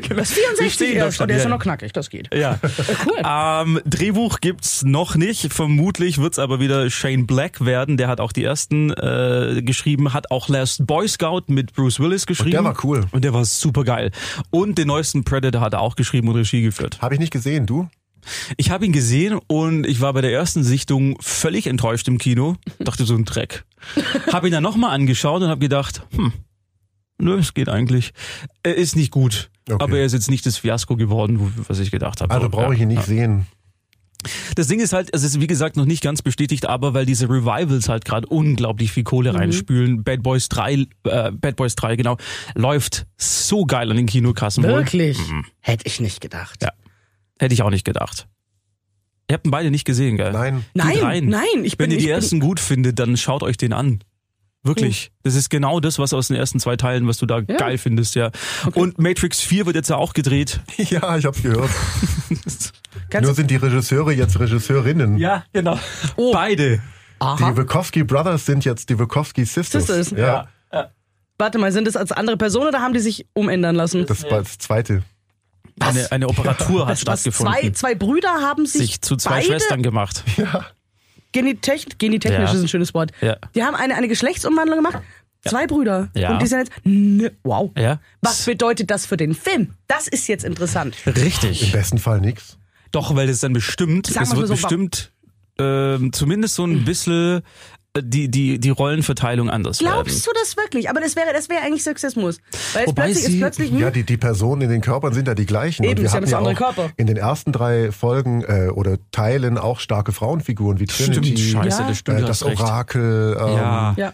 Das ist Wir 64 stehen doch erst. der ist ja. noch knackig, das geht. Ja. Cool. Ähm, Drehbuch gibt's noch nicht. Vermutlich wird's aber wieder Shane Black werden. Der hat auch die ersten äh, geschrieben, hat auch Last Boy Scout mit Bruce Willis geschrieben. der war cool. Und der war super geil. Und den neuesten Predator hat er auch geschrieben und Regie geführt. Habe ich nicht gesehen, du? Ich habe ihn gesehen und ich war bei der ersten Sichtung völlig enttäuscht im Kino. Dachte so ein Dreck. Habe ihn dann nochmal angeschaut und habe gedacht, hm, nö, es geht eigentlich. Er ist nicht gut. Okay. Aber er ist jetzt nicht das Fiasko geworden, wo- was ich gedacht habe. Also So, brauche ich ihn nicht ja. sehen. Das Ding ist halt, es ist wie gesagt noch nicht ganz bestätigt, aber weil diese Revivals halt gerade unglaublich viel Kohle Mhm. reinspülen. Bad Boys 3, äh, Bad Boys 3, genau, läuft so geil an den Kinokassen. Wirklich? Hätte ich nicht gedacht. Ja. Hätte ich auch nicht gedacht. Ihr habt ihn beide nicht gesehen, gell? Nein. Geht Nein, rein. nein, ich Wenn bin ihr die ich bin- ersten gut findet, dann schaut euch den an. Wirklich. Das ist genau das, was aus den ersten zwei Teilen, was du da geil findest, ja. Und Matrix 4 wird jetzt ja auch gedreht. *laughs* Ja, ich hab's gehört. *laughs* Nur sind die Regisseure jetzt Regisseurinnen. Ja, genau. Oh. Beide. Die Wachowski Brothers sind jetzt die Wachowski Sisters. Sisters. Ja, Warte mal, sind das als andere Personen oder haben die sich umändern lassen? das war das zweite. Eine, eine Operatur hat was, was, stattgefunden. zwei, zwei Brüder haben sich, sich zu zwei beide Schwestern gemacht. *laughs* Genitech, genitechnisch Ja. ist ein schönes Wort. Ja. Die haben eine, eine Geschlechtsumwandlung gemacht. Zwei Brüder. Ja. Und die sind jetzt. Ne, wow. Ja. Was bedeutet das für den Film? Das ist jetzt interessant. Im Richtig. besten Fall nix. Doch, weil es dann bestimmt, es wird so, bestimmt ähm, zumindest so ein bisschen die, die, die Rollenverteilung anders werden. Glaubst du das wirklich? Aber das wäre, das wäre eigentlich Sexismus. Weil es Wobei plötzlich sie- ist plötzlich. Hm, Ja, die, die Personen in den Körpern sind ja die gleichen. Eben, und wir sie haben hatten ja andere auch Körper. in den ersten drei Folgen äh, oder Teilen auch starke Frauenfiguren wie Trinity, Stimmt, scheiße, Ja. das stimmt, äh, das. Orakel, ähm, Ja. ja.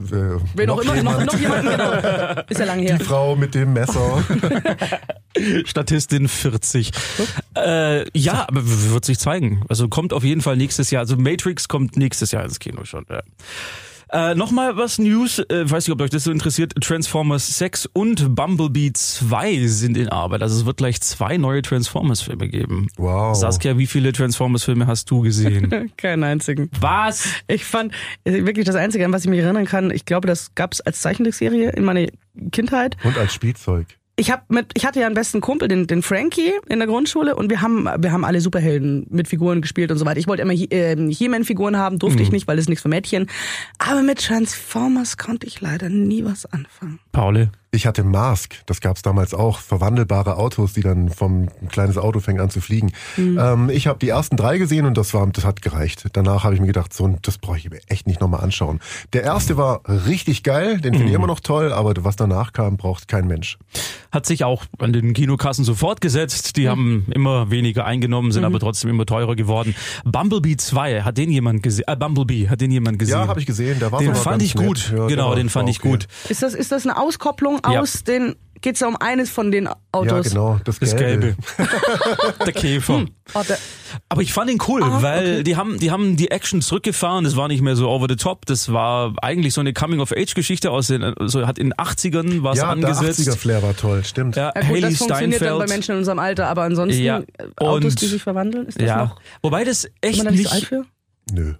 Äh, Wen auch noch immer, jemand, noch, noch jemanden, genau. Ist ja lange her. die Frau mit dem Messer. *laughs* Statistin 40. Äh, ja, aber wird sich zeigen. Also kommt auf jeden Fall nächstes Jahr. Also Matrix kommt nächstes Jahr ins Kino schon. Ja. Äh, Nochmal was News, äh, weiß nicht, ob euch das so interessiert. Transformers 6 und Bumblebee 2 sind in Arbeit. Also es wird gleich zwei neue Transformers-Filme geben. Wow. Saskia, wie viele Transformers-Filme hast du gesehen? *laughs* Keinen einzigen. was? Ich fand äh, wirklich das Einzige, an was ich mich erinnern kann, ich glaube, das gab es als Zeichentrickserie in meiner Kindheit. Und als Spielzeug. Ich hab mit, ich hatte ja einen besten Kumpel, den, den Frankie in der Grundschule und wir haben, wir haben alle Superhelden mit Figuren gespielt und so weiter. Ich wollte immer He- ähm, He-Man-Figuren haben, durfte ich nicht, weil das ist nichts für Mädchen. Aber mit Transformers konnte ich leider nie was anfangen. Paule. Ich hatte Mask, das gab's damals auch, verwandelbare Autos, die dann vom ein kleines Auto fängt an zu fliegen. Mhm. Ähm, ich habe die ersten drei gesehen und das war, das hat gereicht. Danach habe ich mir gedacht, so, das brauche ich mir echt nicht nochmal anschauen. Der erste war richtig geil, den Mhm. finde ich immer noch toll, aber was danach kam, braucht kein Mensch. Hat sich auch an den Kinokassen so fortgesetzt. Die haben immer weniger eingenommen, sind aber trotzdem immer teurer geworden. Bumblebee 2, hat den jemand gesehen? Äh, Bumblebee, hat den jemand gesehen? Ja, habe ich gesehen, der war Den fand ich gut. Ja, genau, den fand ich okay. gut. Ist das, ist das eine Auskopplung. Aus den, geht's ja um eines von den Ja, Autos? genau, das, Das Gelbe. Gelbe. *laughs* Der Käfer. Oh, der, Aber ich fand ihn cool, Ah, weil okay. die haben, die haben die Action zurückgefahren. Das war nicht mehr so over the top. Das war eigentlich so eine Coming-of-Age-Geschichte aus den, so hat in den 80ern was Ja, der angesetzt. 80er-Flair war toll, stimmt. ja, ja gut, Haley das funktioniert dann bei Steinfeld. Menschen in unserem Alter, aber ansonsten Ja, äh, Autos, und- die sich verwandeln, ist das Ja, noch? wobei das Ist echt man da nicht so alt nicht, für? Nö.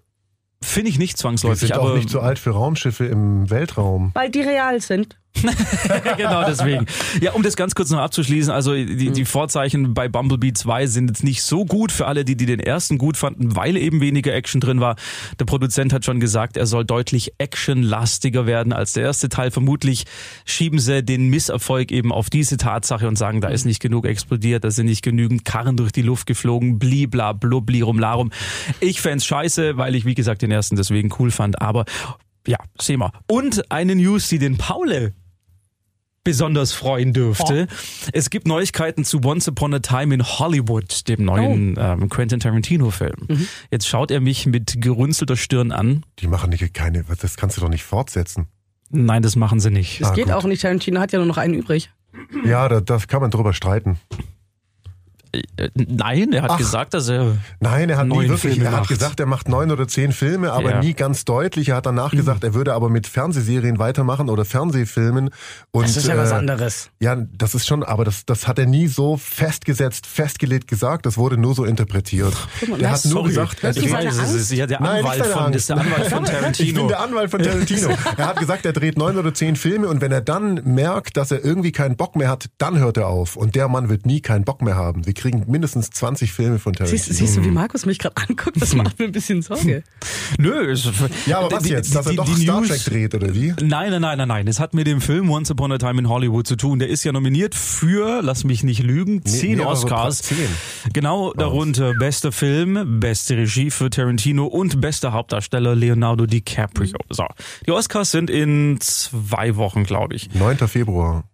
finde ich nicht Wir zwangsläufig, sind aber auch nicht so alt für Raumschiffe im Weltraum. Weil die real sind. *laughs* genau deswegen. Ja, um das ganz kurz noch abzuschließen, also die, die Vorzeichen bei Bumblebee 2 sind jetzt nicht so gut für alle, die, die den ersten gut fanden, weil eben weniger Action drin war. Der Produzent hat schon gesagt, er soll deutlich actionlastiger werden als der erste Teil. Vermutlich schieben sie den Misserfolg eben auf diese Tatsache und sagen, da ist nicht genug explodiert, da sind nicht genügend Karren durch die Luft geflogen, blibla, blubblirum, larum. Ich fänd's scheiße, weil ich, wie gesagt, den ersten deswegen cool fand, aber ja, sehen wir. Und eine News, die den Paule besonders freuen dürfte. Es gibt Neuigkeiten zu Once Upon a Time in Hollywood, dem neuen ähm, Quentin Tarantino-Film. Jetzt schaut er mich mit gerunzelter Stirn an. Die machen nicht keine, das kannst du doch nicht fortsetzen. Nein, das machen sie nicht. Das Ah, geht gut. auch nicht. Tarantino hat ja nur noch einen übrig. Ja, da, da kann man drüber streiten. Nein, er hat Ach. gesagt, dass er. Nein, er hat nie wirklich, Filme er hat macht. gesagt, er macht neun oder zehn Filme, aber Ja. Mhm. nie ganz deutlich. Er hat danach gesagt, er würde aber mit Fernsehserien weitermachen oder Fernsehfilmen. Und, Das ist ja was äh, anderes. Ja, das ist schon, aber das, das hat er nie so festgesetzt, festgelegt gesagt. Das wurde nur so interpretiert. Der hat nur Sorry. gesagt, er Das ist dreht, Das ist, ja der Nein, nicht Anwalt deine von, ist der Anwalt von Ich bin Tarantino. der Anwalt von Tarantino. er hat gesagt, er dreht neun oder zehn Filme und wenn er dann merkt, dass er irgendwie keinen Bock mehr hat, dann hört er auf. Und der Mann wird nie keinen Bock mehr haben. Wir kriegen mindestens 20 Filme von Tarantino. Siehst, siehst du, wie Markus mich gerade anguckt? Das macht mir ein bisschen Sorge. *laughs* Nö, es, ja, aber was die- jetzt? die- Dass er die- doch die Star News- Trek dreht, oder wie? Nein, nein, nein, nein, nein. Es hat mit dem Film Once Upon a Time in Hollywood zu tun. Der ist ja nominiert für, lass mich nicht lügen, zehn mehrere Oscars. Zehn. Genau darunter bester Film, beste Regie für Tarantino und bester Hauptdarsteller Leonardo DiCaprio. So, die Oscars sind in zwei Wochen, glaube ich. 9. Februar.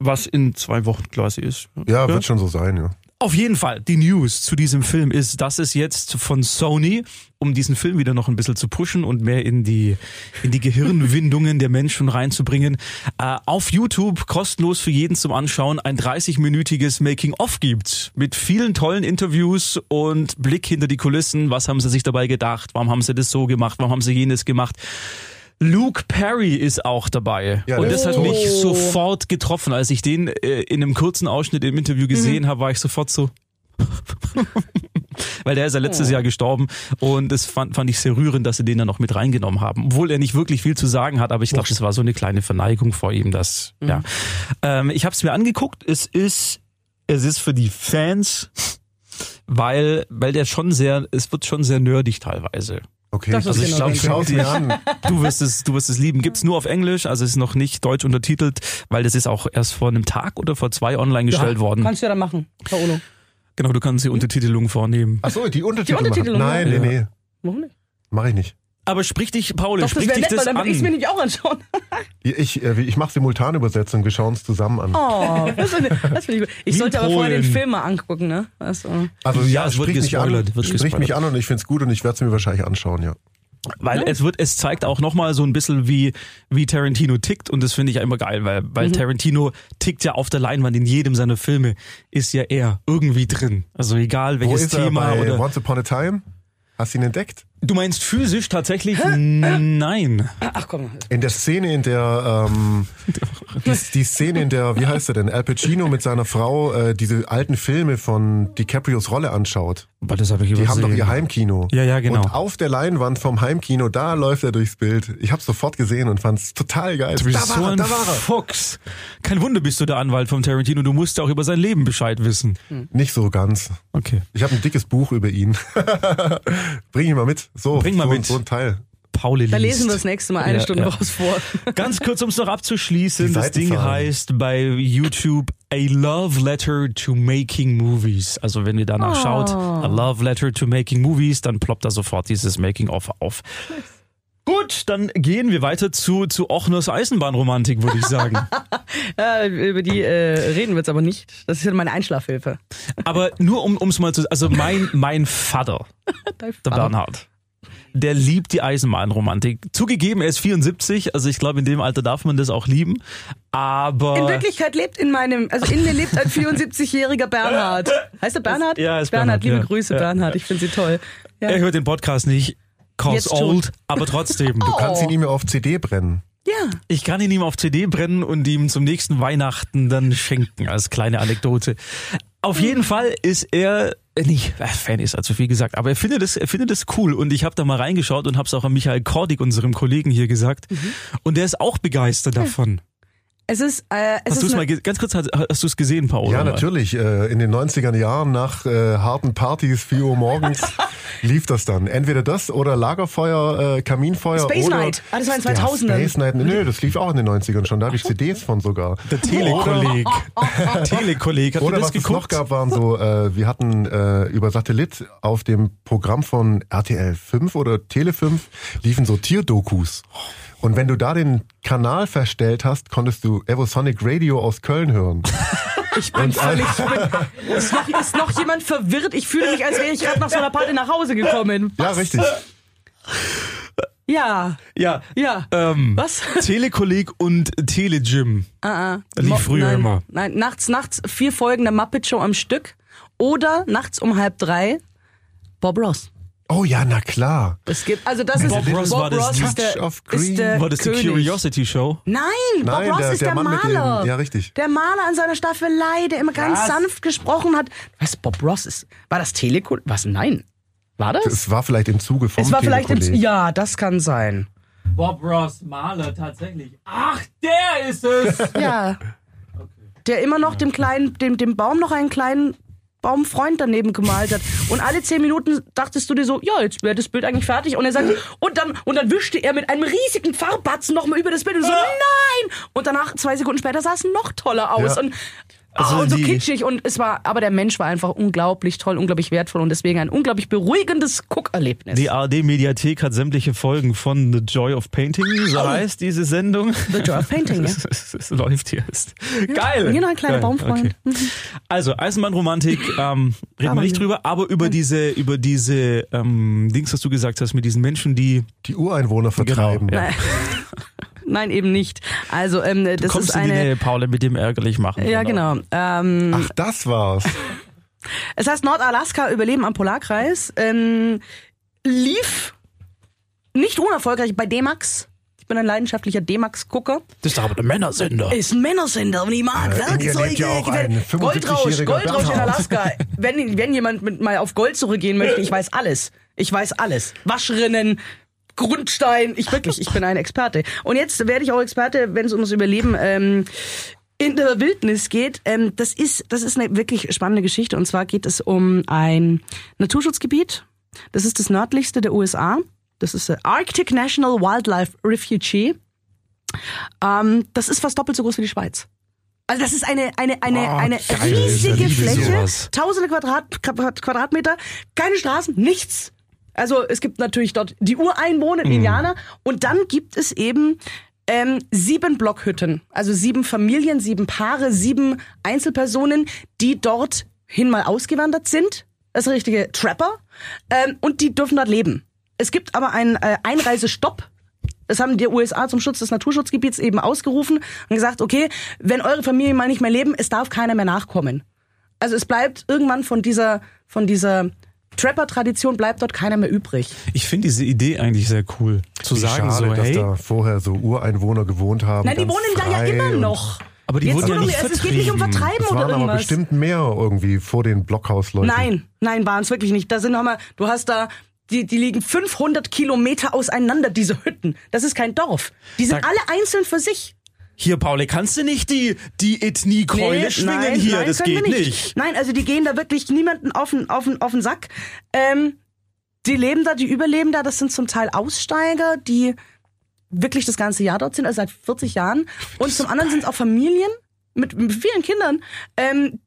Was in zwei Wochen quasi ist. Ja, wird schon so sein, ja. Auf jeden Fall, die News zu diesem Film ist, dass es jetzt von Sony, um diesen Film wieder noch ein bisschen zu pushen und mehr in die, in die Gehirnwindungen der Menschen reinzubringen, äh, auf YouTube kostenlos für jeden zum Anschauen ein 30-minütiges Making-of gibt. Mit vielen tollen Interviews und Blick hinter die Kulissen. Was haben sie sich dabei gedacht? Warum haben sie das so gemacht? Warum haben sie jenes gemacht? Luke Perry ist auch dabei. Ja, und das hat tot. mich sofort getroffen. Als ich den äh, in einem kurzen Ausschnitt im Interview gesehen habe, war ich sofort so. *laughs* Weil der ist ja letztes Jahr gestorben und das fand, fand ich sehr rührend, dass sie den dann noch mit reingenommen haben. Obwohl er nicht wirklich viel zu sagen hat, aber ich glaube, das war so eine kleine Verneigung vor ihm, dass, ja. Ähm, ich habe es mir angeguckt, es ist, es ist für die Fans, weil, weil der schon sehr, es wird schon sehr nerdig teilweise. Okay, Das ist also ich genau glaube, schau sie an. *laughs* Du wirst es, du wirst es lieben. Gibt's nur auf Englisch, also es ist noch nicht deutsch untertitelt, weil das ist auch erst vor einem Tag oder vor zwei online gestellt worden. Kannst du ja dann machen, Paolo. Genau, du kannst die Untertitelung vornehmen. Ach so, die Untertitel. Die Untertitel, machen. Nein, ja. nee, nee, Warum nicht? mache ich nicht. Aber sprich dich, Paul, Doch, das sprich wäre dich nett, weil das dann würde ich es mir an. nämlich auch anschauen. Ich, äh, ich mache Simultanübersetzung, wir schauen es zusammen an. Oh, das finde das find ich gut. Ich Wie sollte aber Polen. vorher den Film mal angucken, ne? Also, Also Ja, ja, es wird sprich mich an, gespoilert, wird sprich gespoilert. mich an und ich find's gut und ich werde es mir wahrscheinlich anschauen, ja. Weil es wird, es zeigt auch nochmal so ein bisschen, wie, wie Tarantino tickt und das finde ich ja immer geil, weil, weil Tarantino tickt ja auf der Leinwand in jedem seiner Filme, ist ja er irgendwie drin. Also egal Wo welches ist er Thema bei oder. Once Upon a Time? Hast du ihn entdeckt? Du meinst physisch tatsächlich? Nein. ach komm. In der Szene, in der ähm, *laughs* die, die Szene, in der, wie heißt er denn, Al Pacino mit seiner Frau äh, diese alten Filme von DiCaprios Rolle anschaut. Aber das habe ich Die haben doch ihr Heimkino. Ja, ja, genau. Und auf der Leinwand vom Heimkino, da läuft er durchs Bild. Ich habe sofort gesehen und fand's total geil. Du bist da war so er, ein da war er. Fuchs. Kein Wunder bist du der Anwalt vom Tarantino. Du musst auch über sein Leben Bescheid wissen. Nicht so ganz. Okay. Ich habe ein dickes Buch über ihn. *laughs* Bring ihn mal mit. So, Bring mal so, mit. so ein Teil. Pauli Da lesen wir das nächste Mal eine Ja, Stunde ja. raus vor. *laughs* Ganz kurz, um es noch abzuschließen. Das Ding heißt bei YouTube A Love Letter to Making Movies. Also wenn ihr danach schaut, A Love Letter to Making Movies, dann ploppt da sofort dieses Making-of auf. Gut, dann gehen wir weiter zu, zu Ochners Eisenbahnromantik, würde ich sagen. *laughs* Äh, über die äh, reden wir jetzt aber nicht. Das ist ja meine Einschlafhilfe. Aber nur um es mal zu, also mein, mein Vater, *laughs* der Bernhard, der liebt die Eisenbahnromantik. Zugegeben, er ist 74, also ich glaube, in dem Alter darf man das auch lieben. Aber. In Wirklichkeit lebt in meinem, also in mir lebt ein 74-jähriger Bernhard. Heißt er Bernhard? Ja, ist Bernhard. Bernhard, liebe ja. Grüße, Ja. Bernhard. Ich finde sie toll. Ja. Er hört den Podcast nicht. Cause Jetzt schon. old, aber trotzdem. Du kannst Oh. ihn ihm ja auf CD brennen. ja. Ich kann ihn ihm auf CD brennen und ihm zum nächsten Weihnachten dann schenken, als kleine Anekdote. Auf jeden Fall ist er äh, nicht Fan ist also viel gesagt, aber er findet es er findet es cool und ich habe da mal reingeschaut und habe es auch an Michael Kordig, unserem Kollegen hier gesagt. Und der ist auch begeistert davon. Es ist, äh, es Hast du ist es mal ganz kurz hast, hast du es gesehen, Paolo? Ja, natürlich. Äh, In den 90er Jahren nach äh, harten Partys, 4 Uhr morgens, *laughs* lief das dann. Entweder das oder Lagerfeuer, äh, Kaminfeuer Space oder... Night. Ah, das war in Ja, 2000ern. Space Night. Nö, das lief auch in den 90ern schon. Da habe ich CDs von sogar. Der Telekolleg. *laughs* Telekolleg, hat Oder was es noch geguckt? gab, waren so, äh, wir hatten äh, über Satellit auf dem Programm von RTL 5 oder Tele 5 liefen so Tierdokus. Und wenn du da den Kanal verstellt hast, konntest du Evosonic Radio aus Köln hören. *laughs* ich bin völlig, ich bin, ist, noch, ist noch jemand verwirrt? Ich fühle mich, als wäre ich gerade nach so einer Party nach Hause gekommen. Ja, richtig. Ja, Ja. ja. Ähm, Was? *laughs* Telekolleg und Telegym. Ah, ah. Lief früher nein, immer. Nein, nachts, nachts vier Folgen der Muppet Show am Stück Oder nachts um halb drei Bob Ross. Oh ja, na klar. Es gibt, also das ist Bob Ross war das ist Touch der, of Green. ist der War das die König. Curiosity Show? Nein, Bob Nein, Ross der- ist der der, Mann mit dem- Maler. ja, richtig. Der Maler an seiner Staffelei, der immer ganz sanft gesprochen hat. Was, Bob Ross ist, war das Teleko? Was, nein. War das? Es war vielleicht im Zuge vom es war vielleicht im, Telekolleg. ja, das kann sein. Bob Ross, Maler, tatsächlich. Ach, der ist es! Ja. *laughs* Der immer noch dem kleinen, dem, dem Baum noch einen kleinen Baumfreund daneben gemalt hat. Und alle zehn Minuten dachtest du dir so, ja, jetzt wäre das Bild eigentlich fertig. Und er sagt, und dann, und dann wischte er mit einem riesigen Farbbatzen nochmal über das Bild und so, nein! Und danach, zwei Sekunden später, sah es noch toller aus. Ja. Und, Also oh, und so kitschig. Und es war, aber der Mensch war einfach unglaublich toll, unglaublich wertvoll und deswegen ein unglaublich beruhigendes Guckerlebnis. Die ARD-Mediathek hat sämtliche Folgen von The Joy of Painting, so heißt diese Sendung. The Joy of Painting, ja. *laughs* Es, es, es läuft hier. Ist geil. Hier noch ein kleiner Geil, Baumfreund. okay. Also, Eisenbahnromantik, ähm, reden wir nicht drüber, aber über diese, über diese ähm, Dings, was du gesagt hast, mit diesen Menschen, die Die Ureinwohner vertreiben. Genau, ja. *laughs* Nein, eben nicht. Also, ähm, das kommst ist in die eine. Nähe, Paule, mit dem ärgerlich machen. Ja, genau. Ähm, Ach, das war's. *laughs* Es heißt Nordalaska Überleben am Polarkreis. Ähm, lief nicht unerfolgreich bei D-Max. Ich bin ein leidenschaftlicher D-Max-Gucker. Das ist doch aber der Männersender. Ist ein Männersender und ich mag Äh, Werkzeuge. ja ein Goldrausch, 75-jähriger Goldrausch in. Alaska. wenn, wenn jemand mit mal auf Gold zurückgehen möchte, ich weiß alles. Ich weiß alles. Waschrinnen, Grundstein. Ich wirklich, ich bin ein Experte. Und jetzt werde ich auch Experte, wenn es um das Überleben ähm, in der Wildnis geht. Ähm, das ist, das ist eine wirklich spannende Geschichte. Und zwar geht es um ein Naturschutzgebiet. Das ist das nördlichste der USA. Das ist Arctic National Wildlife Refuge. Ähm, das ist fast doppelt so groß wie die Schweiz. Also das ist eine, eine, eine, Oh, eine geil. riesige Fläche, sowas. tausende Quadrat- Quadratmeter, keine Straßen, nichts. Also es gibt natürlich dort die Ureinwohner, die Indianer, und dann gibt es eben ähm, sieben Blockhütten, also sieben Familien, sieben Paare, sieben Einzelpersonen, die dort hin mal ausgewandert sind. Das ist richtige Trapper. Ähm, und die dürfen dort leben. Es gibt aber einen äh, Einreisestopp. Das haben die USA zum Schutz des Naturschutzgebiets eben ausgerufen und gesagt, okay, wenn eure Familie mal nicht mehr leben, es darf keiner mehr nachkommen. Also es bleibt irgendwann von dieser, von dieser Trapper-Tradition bleibt dort keiner mehr übrig. Ich finde diese Idee eigentlich sehr cool. Zu Wie sagen schade, so, dass hey, da vorher so Ureinwohner gewohnt haben. Nein, die wohnen da ja immer noch. Aber die Jetzt wurden ja nicht es geht nicht um vertrieben. Vertreiben Es oder waren aber irgendwas. bestimmt mehr irgendwie vor den Blockhausleuten. Nein, nein, waren es wirklich nicht. Da sind nochmal, du hast da, die, die liegen 500 Kilometer auseinander, diese Hütten. Das ist kein Dorf. Die sind Sag- alle einzeln für sich. Hier, Paule, kannst du nicht die, die Ethnie-Keule Nee, schwingen nein, hier? nein, das können wir geht nicht. Nein, also die gehen da wirklich niemanden auf den, auf den, auf den Sack. Ähm, die leben da, die überleben da, das sind zum Teil Aussteiger, die wirklich das ganze Jahr dort sind, also seit 40 Jahren. Und zum anderen sind es auch Familien mit, mit vielen Kindern, ähm,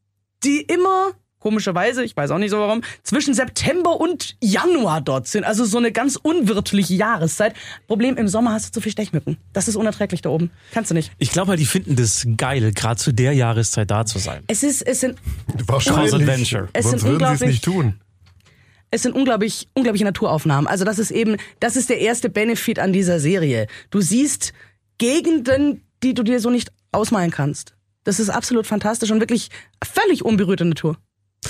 die immer, komischerweise, ich weiß auch nicht so warum, zwischen September und Januar dort sind. Also so eine ganz unwirtliche Jahreszeit. Problem, im Sommer hast du zu viel Stechmücken. Das ist unerträglich da oben. Kannst du nicht. Ich glaube halt, die finden das geil, gerade zu der Jahreszeit da zu sein. Es ist, es sind Wahrscheinlich. Adventure. Es Sonst sind würden sie es unglaublich- nicht tun. es sind unglaublich, unglaubliche Naturaufnahmen. Also das ist eben, das ist der erste Benefit an dieser Serie. Du siehst Gegenden, die du dir so nicht ausmalen kannst. Das ist absolut fantastisch und wirklich völlig unberührte Natur.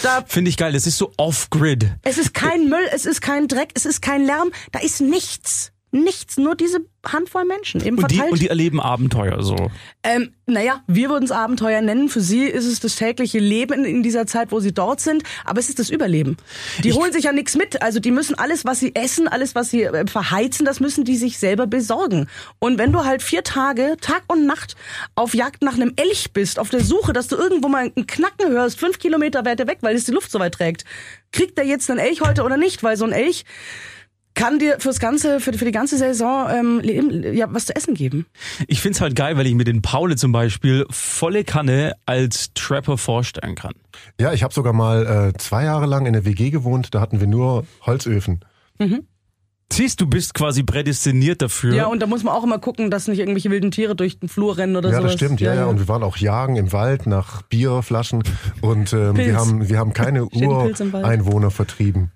Da, Finde ich geil. Das ist so off-grid. es ist kein Müll, es ist kein Dreck, es ist kein Lärm, da ist nichts. Nichts, nur diese Handvoll Menschen eben Und die, verteilt. und die erleben Abenteuer so. Ähm, naja, wir würden es Abenteuer nennen. Für sie ist es das tägliche Leben in dieser Zeit, wo sie dort sind. Aber es ist das Überleben. Die holen sich ja nichts mit. Also die müssen alles, was sie essen, alles, was sie äh, verheizen, das müssen die sich selber besorgen. Und wenn du halt vier Tage, Tag und Nacht auf Jagd nach einem Elch bist, auf der Suche, dass du irgendwo mal einen Knacken hörst, fünf Kilometer weiter weg, weil es die Luft so weit trägt, kriegt der jetzt einen Elch heute oder nicht? Weil so ein Elch kann dir fürs ganze, für, für die ganze Saison ähm, leben, ja, was zu essen geben. Ich find's halt geil, weil ich mir den Paule zum Beispiel volle Kanne als Trapper vorstellen kann. Ja, ich habe sogar mal äh, zwei Jahre lang in der WG gewohnt. Da hatten wir nur Holzöfen. Siehst du, bist quasi prädestiniert dafür. Ja, und da muss man auch immer gucken, dass nicht irgendwelche wilden Tiere durch den Flur rennen oder Ja, sowas. das stimmt. Ja, ja, Und wir waren auch jagen im Wald nach Bierflaschen und ähm, wir haben wir haben keine. *laughs* Ureinwohner vertrieben.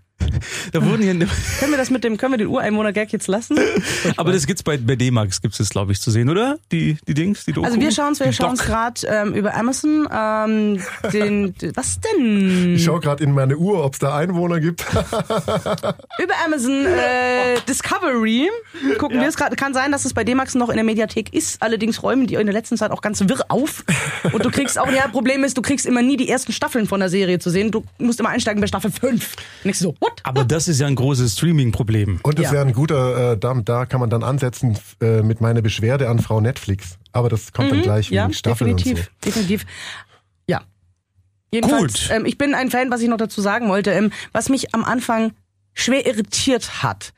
Da wurden hier, Können wir das mit dem, können wir den Ureinwohner-Gag jetzt lassen? *laughs* aber das gibt's bei, bei D-Max, gibt's das, glaube ich, zu sehen, oder? Die, die Dings, die Doku? Also wir schauen wir Die schauen uns Doc. gerade ähm, über Amazon ähm, den, was denn? Ich schaue gerade in meine Uhr, ob es da Einwohner gibt. *laughs* Über Amazon äh, Discovery gucken wir es gerade. Kann sein, dass es bei D-Max noch in der Mediathek ist. Allerdings räumen die in der letzten Zeit auch ganz wirr auf. Und du kriegst auch, ja, Problem ist, du kriegst immer nie die ersten Staffeln von der Serie zu sehen. Du musst immer einsteigen bei Staffel 5. Und ich so, what? Aber das ist ja ein großes Streaming-Problem. Und es Ja. wäre ein guter, äh, da, da kann man dann ansetzen äh, mit meiner Beschwerde an Frau Netflix. Aber das kommt dann gleich Mhm. Ja, wegen Staffeln definitiv. und so. Definitiv. Ja. Jedenfalls, Gut. Ähm, ich bin ein Fan, was ich noch dazu sagen wollte, ähm, was mich am Anfang schwer irritiert hat.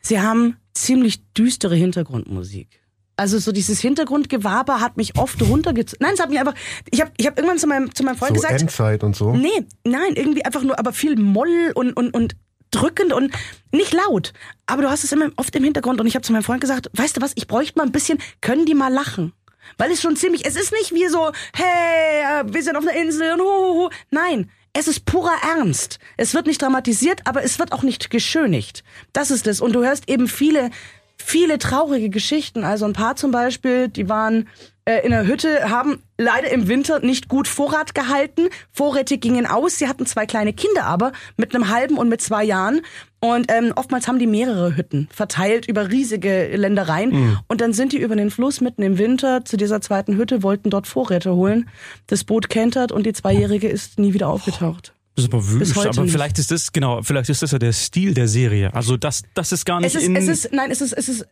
Sie haben ziemlich düstere Hintergrundmusik. Also so dieses Hintergrundgewaber hat mich oft runtergezogen. Nein, es hat mich einfach. Ich habe ich hab irgendwann zu meinem, zu meinem Freund So gesagt, Endzeit und so. Nee, nein, irgendwie einfach nur, aber viel Moll und, und, und drückend und nicht laut. Aber du hast es immer oft im Hintergrund und ich habe zu meinem Freund gesagt, weißt du was, ich bräuchte mal ein bisschen, können die mal lachen? Weil es schon ziemlich, es ist nicht wie so, hey, äh, wir sind auf einer Insel und hu. Nein, es ist purer Ernst. Es wird nicht dramatisiert, aber es wird auch nicht geschönigt. Das ist es. Und du hörst eben viele, viele traurige Geschichten. Also ein paar zum Beispiel, die waren äh, in der Hütte, haben leider im Winter nicht gut Vorrat gehalten. Vorräte gingen aus. Sie hatten zwei kleine Kinder aber mit einem halben und mit zwei Jahren. Und ähm, oftmals haben die mehrere Hütten verteilt über riesige Ländereien. Und dann sind die über den Fluss mitten im Winter zu dieser zweiten Hütte, wollten dort Vorräte holen. Das Boot kentert und die Zweijährige ist nie wieder aufgetaucht. Das ist aber wüst, aber nicht. vielleicht ist das, genau, vielleicht ist das ja der Stil der Serie. Also das, das ist gar nicht Es ist, in... es ist, nein, es ist, es ist,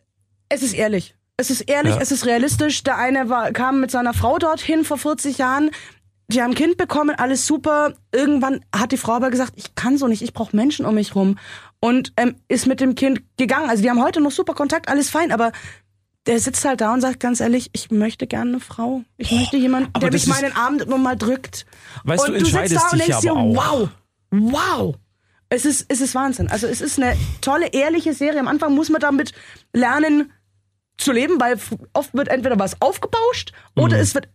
es ist ehrlich. Es ist ehrlich, Ja. es ist realistisch. Der eine war, kam mit seiner Frau dorthin vor 40 Jahren. Die haben ein Kind bekommen, alles super. Irgendwann hat die Frau aber gesagt, ich kann so nicht, ich brauche Menschen um mich rum. Und ähm, ist mit dem Kind gegangen. Also die haben heute noch super Kontakt, alles fein, aber der sitzt halt da und sagt ganz ehrlich, ich möchte gerne eine Frau. Ich möchte jemanden, aber der mich den Arm nur mal drückt. Weißt und du, du sitzt entscheidest da und denkst dir, wow, wow. Es ist, es ist Wahnsinn. Also es ist eine tolle, ehrliche Serie. Am Anfang muss man damit lernen zu leben, weil oft wird entweder was aufgebauscht oder es wird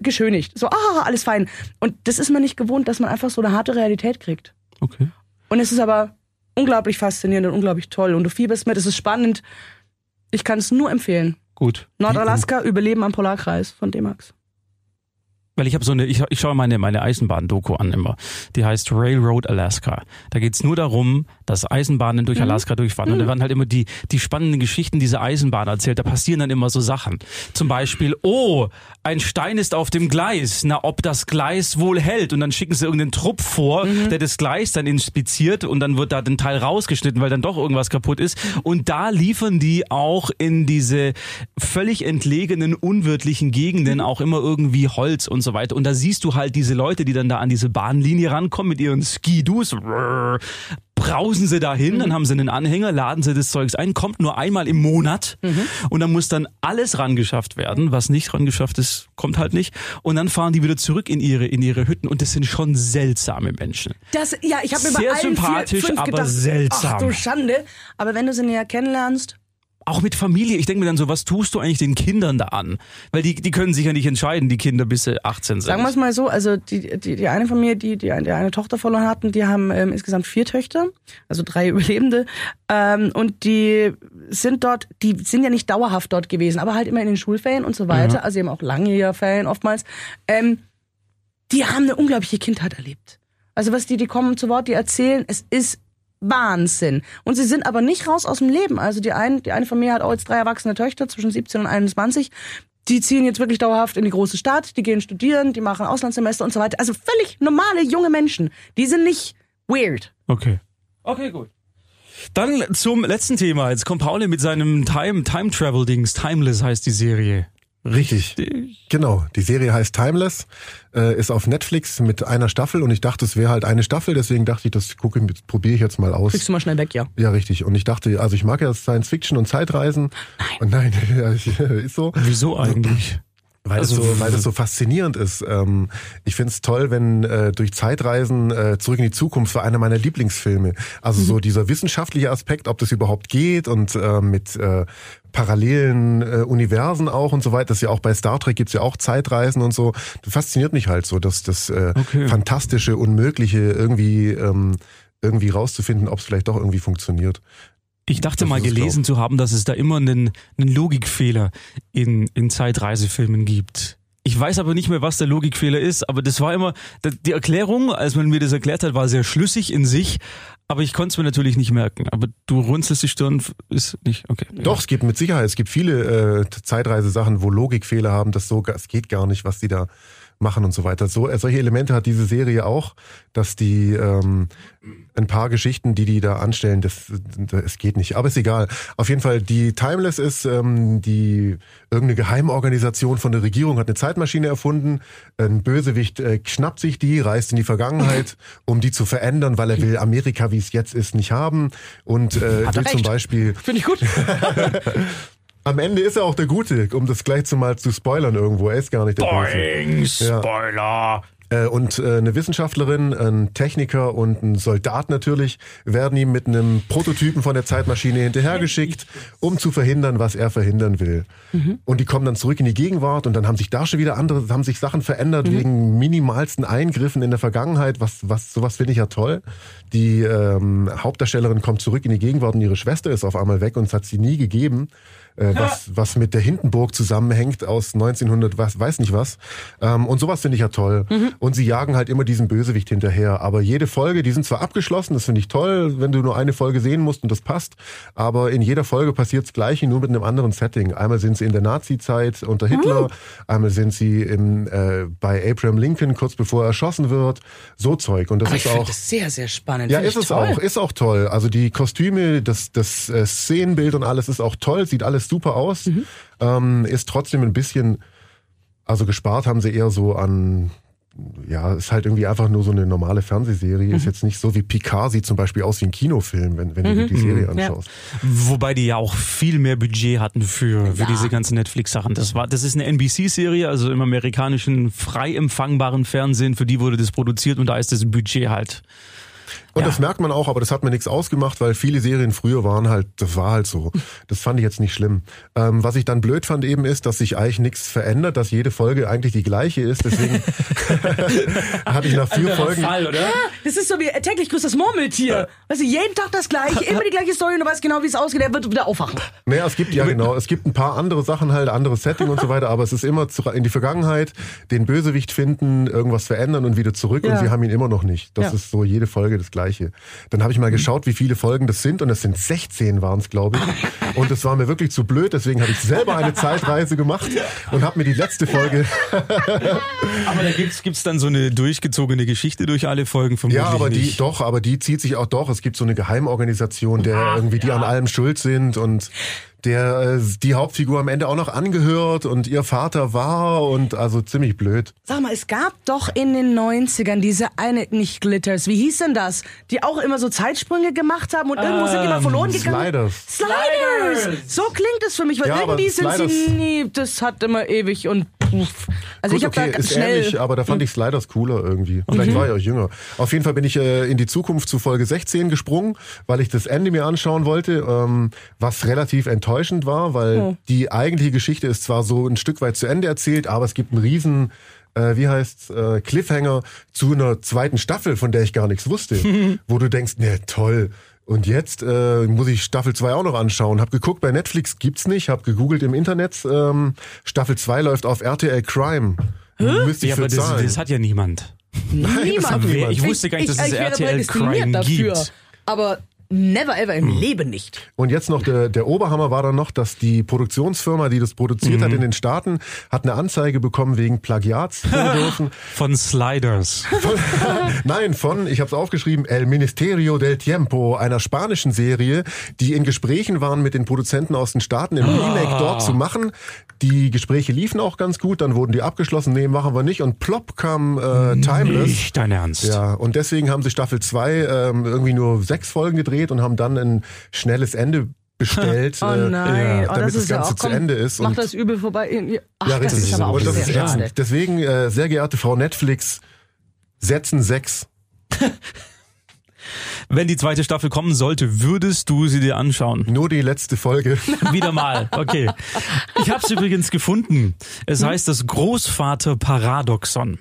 geschönigt. So, ah, alles fein. Und das ist man nicht gewohnt, dass man einfach so eine harte Realität kriegt. Okay. Und es ist aber unglaublich faszinierend und unglaublich toll. Und du fieberst mit, es ist spannend. Ich kann es nur empfehlen. Gut. Nordalaska, Überleben am Polarkreis von D-Max. Weil ich habe so eine, ich, ich schaue meine, meine Eisenbahn-Doku an immer. Die heißt Railroad Alaska. Da geht's nur darum, dass Eisenbahnen Mhm. durch Alaska durchfahren. Und da werden halt immer die, die spannenden Geschichten dieser Eisenbahn erzählt. Da passieren dann immer so Sachen. Zum Beispiel, oh, ein Stein ist auf dem Gleis. Na, ob das Gleis wohl hält. Und dann schicken sie irgendeinen Trupp vor, Mhm. der das Gleis dann inspiziert und dann wird da den Teil rausgeschnitten, weil dann doch irgendwas kaputt ist. Und da liefern die auch in diese völlig entlegenen, unwirtlichen Gegenden auch immer irgendwie Holz und so weiter. Und da siehst du halt diese Leute, die dann da an diese Bahnlinie rankommen mit ihren Skidus. Brausen sie dahin, dann haben sie einen Anhänger, laden sie das Zeugs ein, kommt nur einmal im Monat und dann muss dann alles rangeschafft werden. Was nicht rangeschafft ist, kommt halt nicht. Und dann fahren die wieder zurück in ihre, in ihre Hütten und das sind schon seltsame Menschen. Das, ja, ich habe mir Sehr bei allen sympathisch, vier, aber gedacht, seltsam. Ach du Schande. Aber wenn du sie näher kennenlernst, Auch mit Familie. Ich denke mir dann so, was tust du eigentlich den Kindern da an? Weil die, die können sich ja nicht entscheiden, die Kinder, bis sie 18 sind. sagen wir es mal so, also die, die, die eine von mir, die, die, die eine Tochter verloren hatten, die haben ähm, insgesamt vier Töchter, also drei *laughs* Überlebende. Ähm, und die sind dort, die sind ja nicht dauerhaft dort gewesen, aber halt immer in den Schulferien und so weiter. Also eben auch lange Ferien oftmals. Ähm, die haben eine unglaubliche Kindheit erlebt. Also was die, die kommen zu Wort, die erzählen, es ist Wahnsinn. Und sie sind aber nicht raus aus dem Leben. Also die eine, die eine von mir hat auch jetzt drei erwachsene Töchter zwischen 17 und 21. Die ziehen jetzt wirklich dauerhaft in die große Stadt, die gehen studieren, die machen Auslandssemester und so weiter. Also völlig normale junge Menschen. Die sind nicht weird. Okay. Okay, gut. Dann zum letzten Thema. Jetzt kommt Pauli mit seinem Time, Time Travel Dings. Timeless heißt die Serie. Richtig. Genau. Die Serie heißt Timeless, äh, ist auf Netflix mit einer Staffel und ich dachte, es wäre halt eine Staffel, deswegen dachte ich, das gucke ich, probiere ich jetzt mal aus. Kriegst du mal schnell weg, ja. Ja, richtig. Und ich dachte, also ich mag ja Science Fiction und Zeitreisen. Nein. Und nein, *laughs* ist so. Wieso eigentlich? Weil, Also, es so, weil es so faszinierend ist. Ähm, ich finde es toll, wenn äh, durch Zeitreisen äh, zurück in die Zukunft war einer meiner Lieblingsfilme. Also so dieser wissenschaftliche Aspekt, ob das überhaupt geht und äh, mit äh, parallelen äh, Universen auch und so weiter. Das ist ja auch bei Star Trek gibt's ja auch Zeitreisen und so. Das fasziniert mich halt so, dass das äh, Okay. fantastische, unmögliche irgendwie ähm, irgendwie rauszufinden, ob es vielleicht doch irgendwie funktioniert. Ich dachte mal gelesen zu haben, dass es da immer einen, einen Logikfehler in, in Zeitreisefilmen gibt. Ich weiß aber nicht mehr, was der Logikfehler ist, aber das war immer, die Erklärung, als man mir das erklärt hat, war sehr schlüssig in sich, aber ich konnte es mir natürlich nicht merken. Aber du runzelst die Stirn, ist nicht, okay. Doch, es gibt mit Sicherheit, es gibt viele äh, Zeitreisesachen, wo Logikfehler haben, das so, es geht gar nicht, was die da machen und so weiter. So, äh, solche Elemente hat diese Serie auch, dass die ähm, ein paar Geschichten, die die da anstellen, das, das es geht nicht. Aber ist egal. Auf jeden Fall, die Timeless ist ähm, die irgendeine Geheimorganisation von der Regierung hat eine Zeitmaschine erfunden. Ein Bösewicht äh, schnappt sich die, reist in die Vergangenheit, um die zu verändern, weil er will Amerika, wie es jetzt ist, nicht haben und äh, will zum. Beispiel Finde ich gut. *laughs* am Ende ist er auch der Gute, um das gleich zu mal zu spoilern irgendwo. Er ist gar nicht der Böse. Boing, Spoiler. Äh, Und äh, eine Wissenschaftlerin, ein Techniker und ein Soldat natürlich werden ihm mit einem Prototypen von der Zeitmaschine hinterhergeschickt, um zu verhindern, was er verhindern will. Und die kommen dann zurück in die Gegenwart und dann haben sich da schon wieder andere, haben sich Sachen verändert wegen minimalsten Eingriffen in der Vergangenheit. Was, was, sowas finde ich ja toll. Die ähm, Hauptdarstellerin kommt zurück in die Gegenwart und ihre Schwester ist auf einmal weg und es hat sie nie gegeben. Äh, was, was mit der Hindenburg zusammenhängt aus 1900, was, weiß nicht was. Ähm, und sowas finde ich ja toll. Und sie jagen halt immer diesen Bösewicht hinterher. Aber jede Folge, die sind zwar abgeschlossen, das finde ich toll, wenn du nur eine Folge sehen musst und das passt. Aber in jeder Folge passiert das Gleiche, nur mit einem anderen Setting. Einmal sind sie in der Nazi-Zeit unter Hitler, einmal sind sie im, äh, bei Abraham Lincoln, kurz bevor er erschossen wird. So Zeug. Und das Aber ich ist finde auch. das sehr, sehr spannend. Ja, Finde ist ich es toll. auch, ist auch toll. Also die Kostüme, das, das äh, Szenenbild und alles ist auch toll, sieht alles super aus. Mhm. Ähm, ist trotzdem ein bisschen, also gespart haben sie eher so an, ja, ist halt irgendwie einfach nur so eine normale Fernsehserie. Mhm. Ist jetzt nicht so wie Picard sieht zum Beispiel aus wie ein Kinofilm, wenn, wenn du dir die Serie anschaust. Wobei die ja auch viel mehr Budget hatten für, für Ja. diese ganzen Netflix-Sachen. Das war, das ist eine NBC-Serie, also im amerikanischen frei empfangbaren Fernsehen. Für die wurde das produziert und da ist das Budget halt. Und Ja. das merkt man auch, aber das hat mir nichts ausgemacht, weil viele Serien früher waren halt, das war halt so. Das fand ich jetzt nicht schlimm. Ähm, was ich dann blöd fand eben ist, dass sich eigentlich nichts verändert, dass jede Folge eigentlich die gleiche ist. Deswegen *laughs* hatte ich nach vier Folgen. oder? Das ist so wie äh, täglich grüßt das Murmeltier. Weißt du, jeden Tag das gleiche, immer die gleiche Story und du weißt genau, wie es ausgeht. Er wird wieder aufwachen. Naja, es gibt ja genau, es gibt ein paar andere Sachen halt, anderes Setting und so weiter, aber es ist immer in die Vergangenheit, den Bösewicht finden, irgendwas verändern und wieder zurück Ja. und wir haben ihn immer noch nicht. Das Ja. ist so jede Folge das gleiche. Dann habe ich mal geschaut, wie viele Folgen das sind und es sind 16 waren es, glaube ich. Und das war mir wirklich zu blöd, deswegen habe ich selber eine Zeitreise gemacht und habe mir die letzte Folge *laughs* Aber da gibt's, gibt's dann so eine durchgezogene Geschichte durch alle Folgen vermutlich Ja, aber die, nicht. doch, aber die zieht sich auch doch. Es gibt so eine Geheimorganisation, der irgendwie die an allem schuld sind und der äh, die Hauptfigur am Ende auch noch angehört und ihr Vater war und also ziemlich blöd. Sag mal, es gab doch in den 90ern diese eine, nicht Glitters, wie hieß denn das? Die auch immer so Zeitsprünge gemacht haben und irgendwo sind die mal verloren gegangen. Sliders. Sliders! So klingt es für mich, weil Ja, irgendwie sind Sliders- sie nie, das hat immer ewig und. Also Gut, ich habe okay, da ist schnell. ähnlich, aber da fand ich Sliders cooler irgendwie. Vielleicht war ich auch jünger. Auf jeden Fall bin ich äh, in die Zukunft zu Folge 16 gesprungen, weil ich das Ende mir anschauen wollte, ähm, was relativ enttäuschend war, weil Oh. die eigentliche Geschichte ist zwar so ein Stück weit zu Ende erzählt, aber es gibt einen riesen äh, wie heißt äh, Cliffhanger zu einer zweiten Staffel, von der ich gar nichts wusste, *laughs* wo du denkst, ne, toll. Und jetzt äh, muss ich Staffel 2 auch noch anschauen. Hab geguckt, bei Netflix gibt's nicht, hab gegoogelt im Internet, ähm, Staffel 2 läuft auf RTL Crime. Müsste ich ja, für aber das, zahlen. das hat ja niemand. Nein, das hat Niemand. niemand. Ich wusste gar nicht, dass es ich RTL Crime dafür. gibt. Aber never ever im Leben nicht. Und jetzt noch der, der Oberhammer war dann noch, dass die Produktionsfirma, die das produziert hat in den Staaten, hat eine Anzeige bekommen wegen Plagiats. *laughs* Von Sliders. Von, *laughs* nein, von, ich habe es aufgeschrieben, El Ministerio del Tiempo, einer spanischen Serie, die in Gesprächen waren mit den Produzenten aus den Staaten, im Remake dort zu machen. Die Gespräche liefen auch ganz gut, dann wurden die abgeschlossen, nee, machen wir nicht. Und plopp kam äh, Timeless. Nicht dein Ernst. Ja, und deswegen haben sie Staffel 2 ähm, irgendwie nur sechs Folgen gedreht und haben dann ein schnelles Ende bestellt, Oh äh, nein, oh, damit das das, ja Ganze auch, zu komm, Ende ist. Mach das übel vorbei. Ach, ja, das richtig. ist aber auch und das sehr ist ätzend. Deswegen, äh, sehr geehrte Frau Netflix, setzen sechs. *laughs* Wenn die zweite Staffel kommen sollte, würdest du sie dir anschauen? Nur die letzte Folge. *laughs* Wieder mal, okay. Ich habe es übrigens gefunden. Es heißt das Großvater-Paradoxon.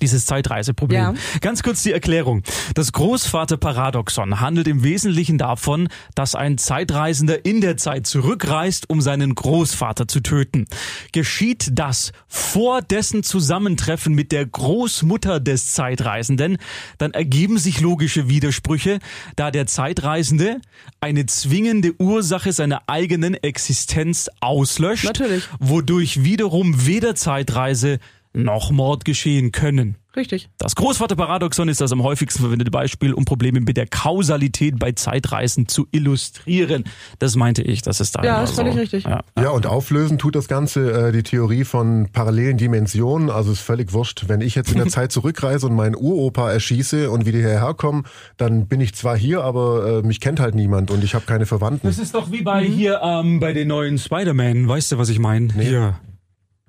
Dieses Zeitreiseproblem. Ja. Ganz kurz die Erklärung. Das Großvaterparadoxon handelt im Wesentlichen davon, dass ein Zeitreisender in der Zeit zurückreist, um seinen Großvater zu töten. Geschieht das vor dessen Zusammentreffen mit der Großmutter des Zeitreisenden, dann ergeben sich logische Widersprüche, da der Zeitreisende eine zwingende Ursache seiner eigenen Existenz auslöscht, Natürlich. wodurch wiederum weder Zeitreise noch Mord geschehen können. Richtig. Das Großvaterparadoxon ist das am häufigsten verwendete Beispiel, um Probleme mit der Kausalität bei Zeitreisen zu illustrieren. Das meinte ich, das ist da Ja, ist völlig so. richtig. Ja. Ja, und auflösen tut das Ganze äh, die Theorie von parallelen Dimensionen. Also ist völlig wurscht. Wenn ich jetzt in der *laughs* Zeit zurückreise und meinen Uropa erschieße und wieder hierher komme, dann bin ich zwar hier, aber äh, mich kennt halt niemand und ich habe keine Verwandten. Das ist doch wie bei hier ähm, bei den neuen Spider-Man. Weißt du, was ich meine? Hier.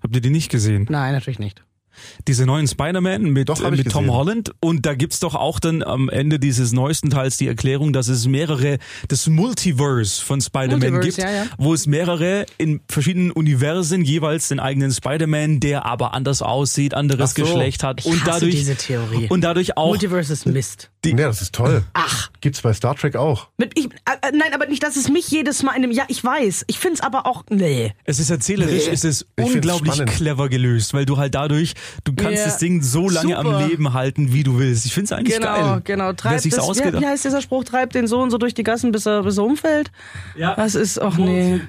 Habt ihr die nicht gesehen? Nein, natürlich nicht. Diese neuen Spider-Man mit, Doch, äh, mit Tom. Holland. Und da gibt's doch auch dann am Ende dieses neuesten Teils die Erklärung, dass es mehrere, das Multiverse von Spider-Man gibt, ja, ja. wo es mehrere in verschiedenen Universen jeweils den eigenen Spider-Man, der aber anders aussieht, anderes so. Geschlecht hat Ich und hasse dadurch diese Theorie. und dadurch auch Multiverse ist Mist. Ja, das ist toll. Ach. Gibt's bei Star Trek auch. Mit, ich, äh, äh, nein, aber nicht, dass es mich jedes Mal in dem, ja, ich weiß. Ich find's aber auch, nee. Es ist erzählerisch, Nee. es ist Ich unglaublich clever gelöst, weil du halt dadurch, du kannst Ja, das Ding so lange super. am Leben halten, wie du willst. Ich find's eigentlich Genau, geil. genau. Treibt sich's das, wie, wie heißt dieser Spruch? Treibt den Sohn so durch die Gassen, bis er, bis er umfällt? Ja. Das ist, ach nee.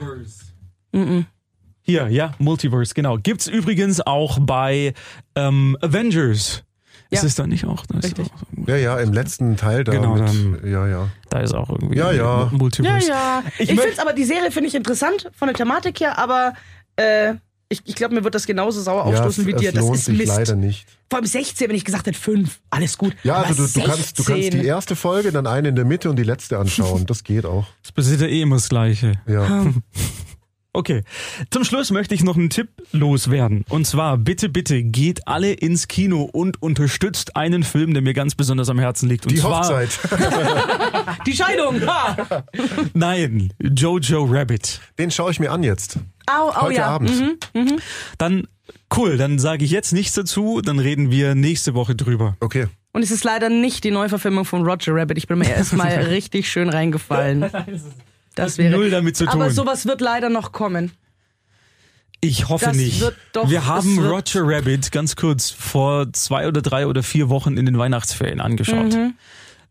Hier, ja, Multiverse, genau. Gibt's übrigens auch bei ähm, Avengers. Ist Ja. es da nicht auch? Da ist, Richtig. auch, Ja, ja, im letzten Teil da. Genau, mit, dann- ja, ja. da ist auch irgendwie Ja, ja. Ja, Multiverse. ja. Ich, möcht- find's aber, die Serie finde ich interessant von der Thematik her, aber äh, ich, ich glaube, mir wird das genauso sauer Ja, aufstoßen es, wie dir. es Das lohnt ist sich Mist. leider nicht. Vor allem 16, wenn ich gesagt hätte 5. Alles gut. Ja, aber also du, du, kannst, du kannst 16. die erste Folge, dann eine in der Mitte und die letzte anschauen. Das geht auch. Das passiert ja eh immer das Gleiche. Ja. *laughs* Okay. Zum Schluss möchte ich noch einen Tipp loswerden. Und zwar, bitte, bitte, geht alle ins Kino und unterstützt einen Film, der mir ganz besonders am Herzen liegt. Und Die zwar, Hochzeit. *laughs* Die Scheidung. Ha. Nein, Jojo Rabbit. Den schaue ich mir an jetzt. Au, au, Heute ja. Abend. Mhm. Dann, cool, dann sage ich jetzt nichts dazu, dann reden wir nächste Woche drüber. Okay. Und es ist leider nicht die Neuverfilmung von Roger Rabbit. Ich bin mir erstmal *laughs* richtig schön reingefallen. *laughs* Das wäre null damit zu Aber tun. sowas wird leider noch kommen. Ich hoffe Das nicht. wird doch- wir haben Roger Rabbit ganz kurz vor zwei oder drei oder vier Wochen in den Weihnachtsferien angeschaut. Mhm.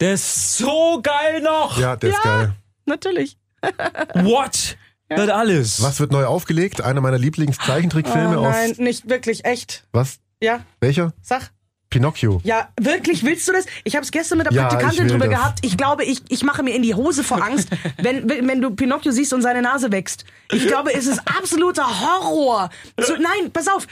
Der ist so geil noch. Ja, der ist geil. Natürlich. *laughs* What? Das alles. Was wird neu aufgelegt? Einer meiner Lieblingszeichentrickfilme oh, nein, aus. nicht wirklich, echt. Was? Ja, Welcher? sag. Pinocchio. Ja, wirklich, willst du das? Ich habe es gestern mit der Ja, Praktikantin drüber das. gehabt. Ich glaube, ich, ich mache mir in die Hose vor Angst, *laughs* wenn, wenn du Pinocchio siehst und seine Nase wächst. Ich glaube, es ist absoluter Horror. So, nein, pass auf.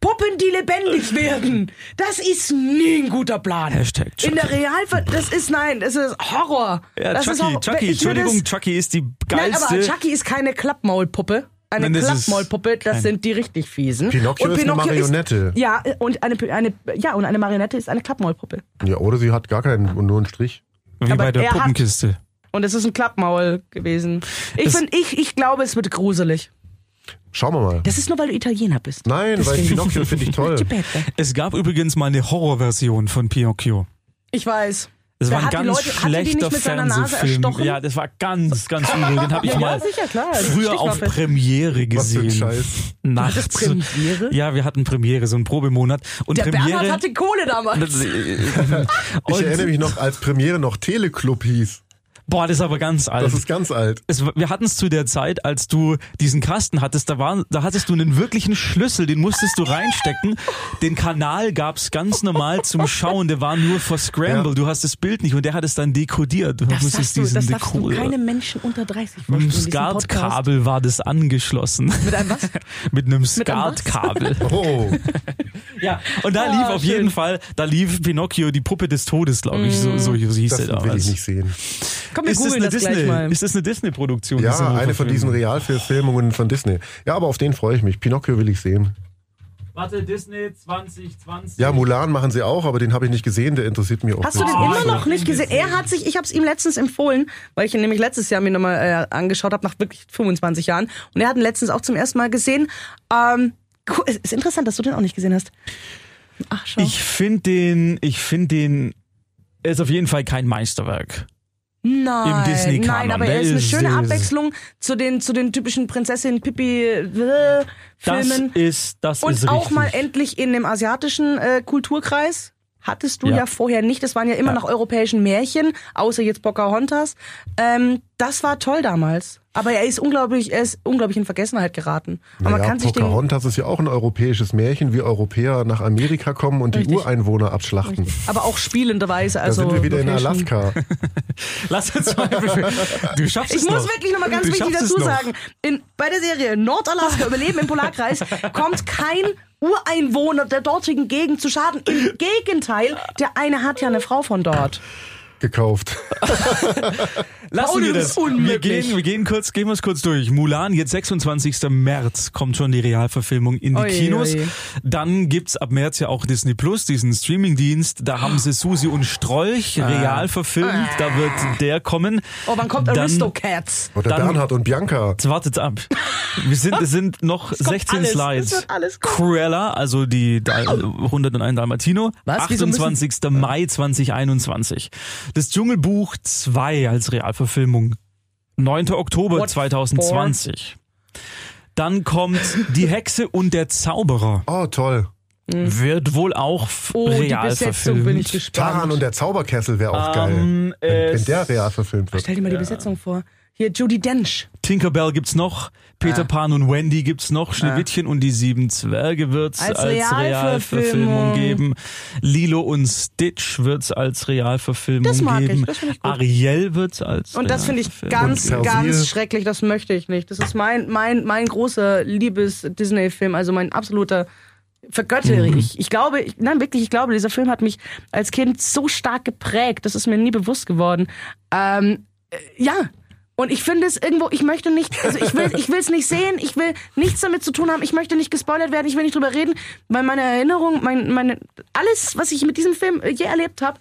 Puppen, die lebendig werden. Das ist nie ein guter Plan. Hashtag Chucky. In der Realfall, das ist nein, das ist Horror. Ja, das ist Chucky, Horror. Chucky, Entschuldigung, das- Chucky ist die Nein, geilste. aber Chucky ist keine Klappmaulpuppe. Eine ist Klappmaulpuppe, das sind die richtig fiesen. Pinocchio ist eine Marionette. ja, und eine, eine, ja, und eine Marionette ist eine Klappmaulpuppe. Ja, oder sie hat gar keinen und nur einen Strich. wie aber bei der er hat- Puppenkiste. Und es ist ein Klappmaul gewesen. Ich, find, ich, ich glaube, es wird gruselig. Schauen wir mal. Das ist nur, weil du Italiener bist. Nein, weil Deswegen. Pinocchio finde ich toll. *laughs* Es gab übrigens mal eine Horrorversion von Pinocchio. Ich weiß. Das Der war ein ganz Leute- schlechter Fernsehfilm. Ja, das war ganz, ganz übel. Den habe ich Ja, mal ja, sicher, klar. früher auf. Premiere Was für ein gesehen. Scheiß. Nachts. Premiere? Ja, wir hatten Premiere, so einen Probemonat. Und Der Premiere. Bernhard hatte Kohle damals. *laughs* Ich erinnere mich noch, als Premiere noch Teleclub hieß. Boah, das ist aber ganz alt. Das ist ganz alt. es, wir hatten es zu der Zeit, als du diesen Kasten hattest, da, war, da hattest du einen wirklichen Schlüssel, den musstest du reinstecken. Den Kanal gab's ganz normal zum Schauen, der war nur for Scramble. Ja. Du hast das Bild nicht und der hat es dann dekodiert. Du Das, musstest du, diesen das darfst du Decoder- keine Menschen unter 30 Mit vorstellen. einem diesem Podcast. Skatkabel war das angeschlossen. Mit einem was? *laughs* Mit einem einem? Skatkabel. *laughs* Oh, *laughs* Ja, und da Ah, lief auf schön. jeden Fall, da lief Pinocchio, die Puppe des Todes, glaube ich, so, so hieß das will damals. ich nicht sehen. Komm, wir Ist das, googeln eine das, gleich Disney, mal. ist das eine Disney-Produktion? Ja, eine von diesen Verfilmung? Realverfilmungen von Disney. Ja, aber auf den freue ich mich. Pinocchio will ich sehen. Warte, Disney 2020. Ja, Mulan machen sie auch, aber den habe ich nicht gesehen, der interessiert mich auch Hast du nicht. den Oh, immer noch nicht gesehen? Er hat sich, ich habe es ihm letztens empfohlen, weil ich ihn nämlich letztes Jahr mir nochmal äh, angeschaut habe, nach wirklich 25 Jahren. Und er hat ihn letztens auch zum ersten Mal gesehen. Ähm, cool, es ist interessant, dass du den auch nicht gesehen hast. Ach, schau. Ich finde den, ich finde den, er ist auf jeden Fall kein Meisterwerk. Nein, im Disney-Kanon. nein, aber er ist eine schöne Abwechslung zu den, zu den typischen Prinzessin Pippi äh, Das Filmen. ist, das Und ist auch richtig. mal endlich in dem asiatischen äh, Kulturkreis. Hattest du Ja. ja. vorher nicht. Das waren ja immer Ja. nach europäischen Märchen, außer jetzt Pocahontas. Ähm, das war toll damals. Aber er ist unglaublich, er ist unglaublich in Vergessenheit geraten. Aber man Naja, kann sich den, Pocahontas ist ja auch ein europäisches Märchen, wie Europäer nach Amerika kommen und die Richtig. Ureinwohner abschlachten. aber auch spielenderweise. Da Also sind wir wieder in. Alaska. *laughs* Lass uns mal, *laughs* du schaffst Ich es muss noch. wirklich nochmal ganz Du wichtig dazu sagen, in, bei der Serie Nordalaska Überleben im Polarkreis *laughs* kommt kein Ureinwohner der dortigen Gegend zu Schaden. Im *coughs* Gegenteil, der eine hat ja eine Frau von dort. gekauft. *laughs* Lassen Paul, wir das Wir gehen, wir gehen kurz, gehen wir es kurz durch. Mulan, jetzt 26. März kommt schon die Realverfilmung in die Oi, Kinos. oi. Dann gibt's ab März ja auch Disney Plus, diesen Streamingdienst. Da haben sie Susi und Strolch real verfilmt. Da wird der kommen. Oh, wann kommt Dann- Aristocats? Oder Dann- Bernhard und Bianca. Jetzt wartet's ab. Wir sind, es sind noch kommt 16 alles, Slides. es wird alles kommen. Cruella, also die Dal 101 Dalmatino. Was? Wieso müssen- 28. Mai 2021. Das Dschungelbuch 2 als Realverfilmung. 9. Oktober What 2020. Dann kommt Die Hexe und der Zauberer. Oh, toll. Wird wohl auch Oh, die real Besetzung bin ich verfilmt. Taran gespannt. und der Zauberkessel wäre auch Ähm, geil. Wenn, wenn der real verfilmt wird. Stell dir mal die Besetzung vor. Hier, Judy Dench. Tinkerbell gibt's noch, Peter Pan und Wendy gibt's noch, Schneewittchen und die sieben Zwerge wird's als, Als Realverfilmung geben. Lilo und Stitch wird's als Realverfilmung Das mag ich, geben. das find ich gut. Ariel wird's als Und das finde ich ganz, ganz schrecklich. Das möchte ich nicht. Das ist mein, mein, mein großer Liebes-Disney-Film. Also mein absoluter vergöttere Mhm. ich. Ich glaube, ich, nein, wirklich, ich glaube, dieser Film hat mich als Kind so stark geprägt. Das ist mir nie bewusst geworden. Ähm, äh, ja. Und ich finde es irgendwo, ich möchte nicht, also ich will, ich will es nicht sehen, ich will nichts damit zu tun haben, ich möchte nicht gespoilert werden, ich will nicht drüber reden, weil meine Erinnerung, mein, meine, alles, was ich mit diesem Film je erlebt habe,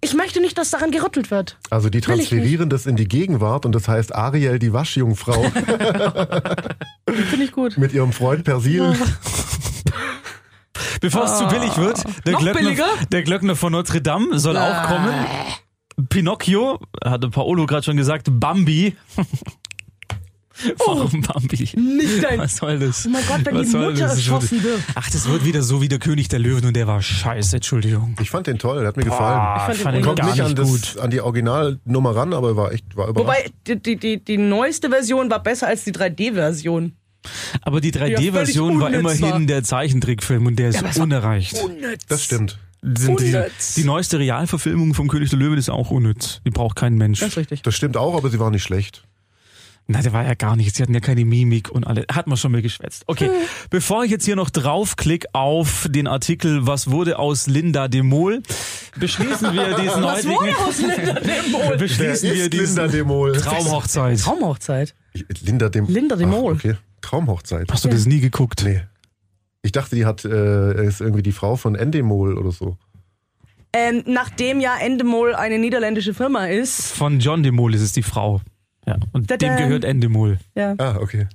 ich möchte nicht, dass daran gerüttelt wird. Also die transferieren das in die Gegenwart und das heißt Ariel, die Waschjungfrau, *laughs* Finde ich gut. mit ihrem Freund Persil. Bevor es zu billig wird, der Noch Glöckner, billiger? der Glöckner von Notre Dame soll auch kommen. Pinocchio, hatte Paolo gerade schon gesagt, Bambi. *laughs* Warum Bambi? Nicht dein- Was soll das? Oh mein Gott, wenn Was die Mutter das? erschossen wird. Ach, das wird wieder so wie der König der Löwen und der war scheiße, Entschuldigung. Ich fand den toll, der hat mir gefallen. Ah, fand den fand ich Kommt gar nicht an, gut. das, an die Originalnummer ran, aber war echt war überrascht. Wobei, die, die, die, neueste Version war besser als die 3D-Version. Aber die völlig 3D-Version war unnütz war. immerhin der Zeichentrickfilm und der ist war unerreicht. Unnütz. das stimmt. Sind die, die neueste Realverfilmung vom König der Löwen ist auch unnütz. Die braucht kein Mensch. Das ist richtig. Das stimmt auch, aber sie war nicht schlecht. Na, der war ja gar nichts. Sie hatten ja keine Mimik und alle. Hat man schon mal geschwätzt. Okay, Hm. bevor ich jetzt hier noch draufklick auf den Artikel, was wurde aus Linda de Mol, beschließen wir diesen *laughs* Was heutigen, wurde aus Linda de Mol? *laughs* beschließen wir ist diesen Linda de Mol? Traumhochzeit. Traumhochzeit. Linda de, Linda de Ach, Mol. okay. Traumhochzeit. Hast du das nie geguckt? Nee. Ich dachte, die hat äh, ist irgendwie die Frau von Endemol oder so. Ähm, nachdem ja Endemol eine niederländische Firma ist. Von John de Mol ist es die Frau. Ja, und dem Tadam. gehört Endemol. Ja, Ah, okay.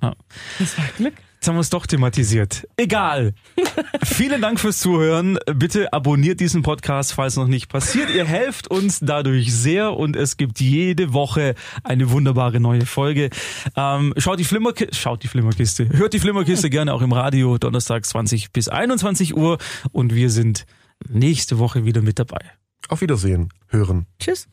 das war Glück. Jetzt haben wir es doch thematisiert. Egal. *laughs* Vielen Dank fürs Zuhören. Bitte abonniert diesen Podcast, falls noch nicht passiert. Ihr helft uns dadurch sehr und es gibt jede Woche eine wunderbare neue Folge. Ähm, schaut die Flimmerkiste, schaut die Flimmerkiste, hört die Flimmerkiste *laughs* gerne auch im Radio, Donnerstag 20 bis 21 Uhr und wir sind nächste Woche wieder mit dabei. Auf Wiedersehen. Hören. Tschüss.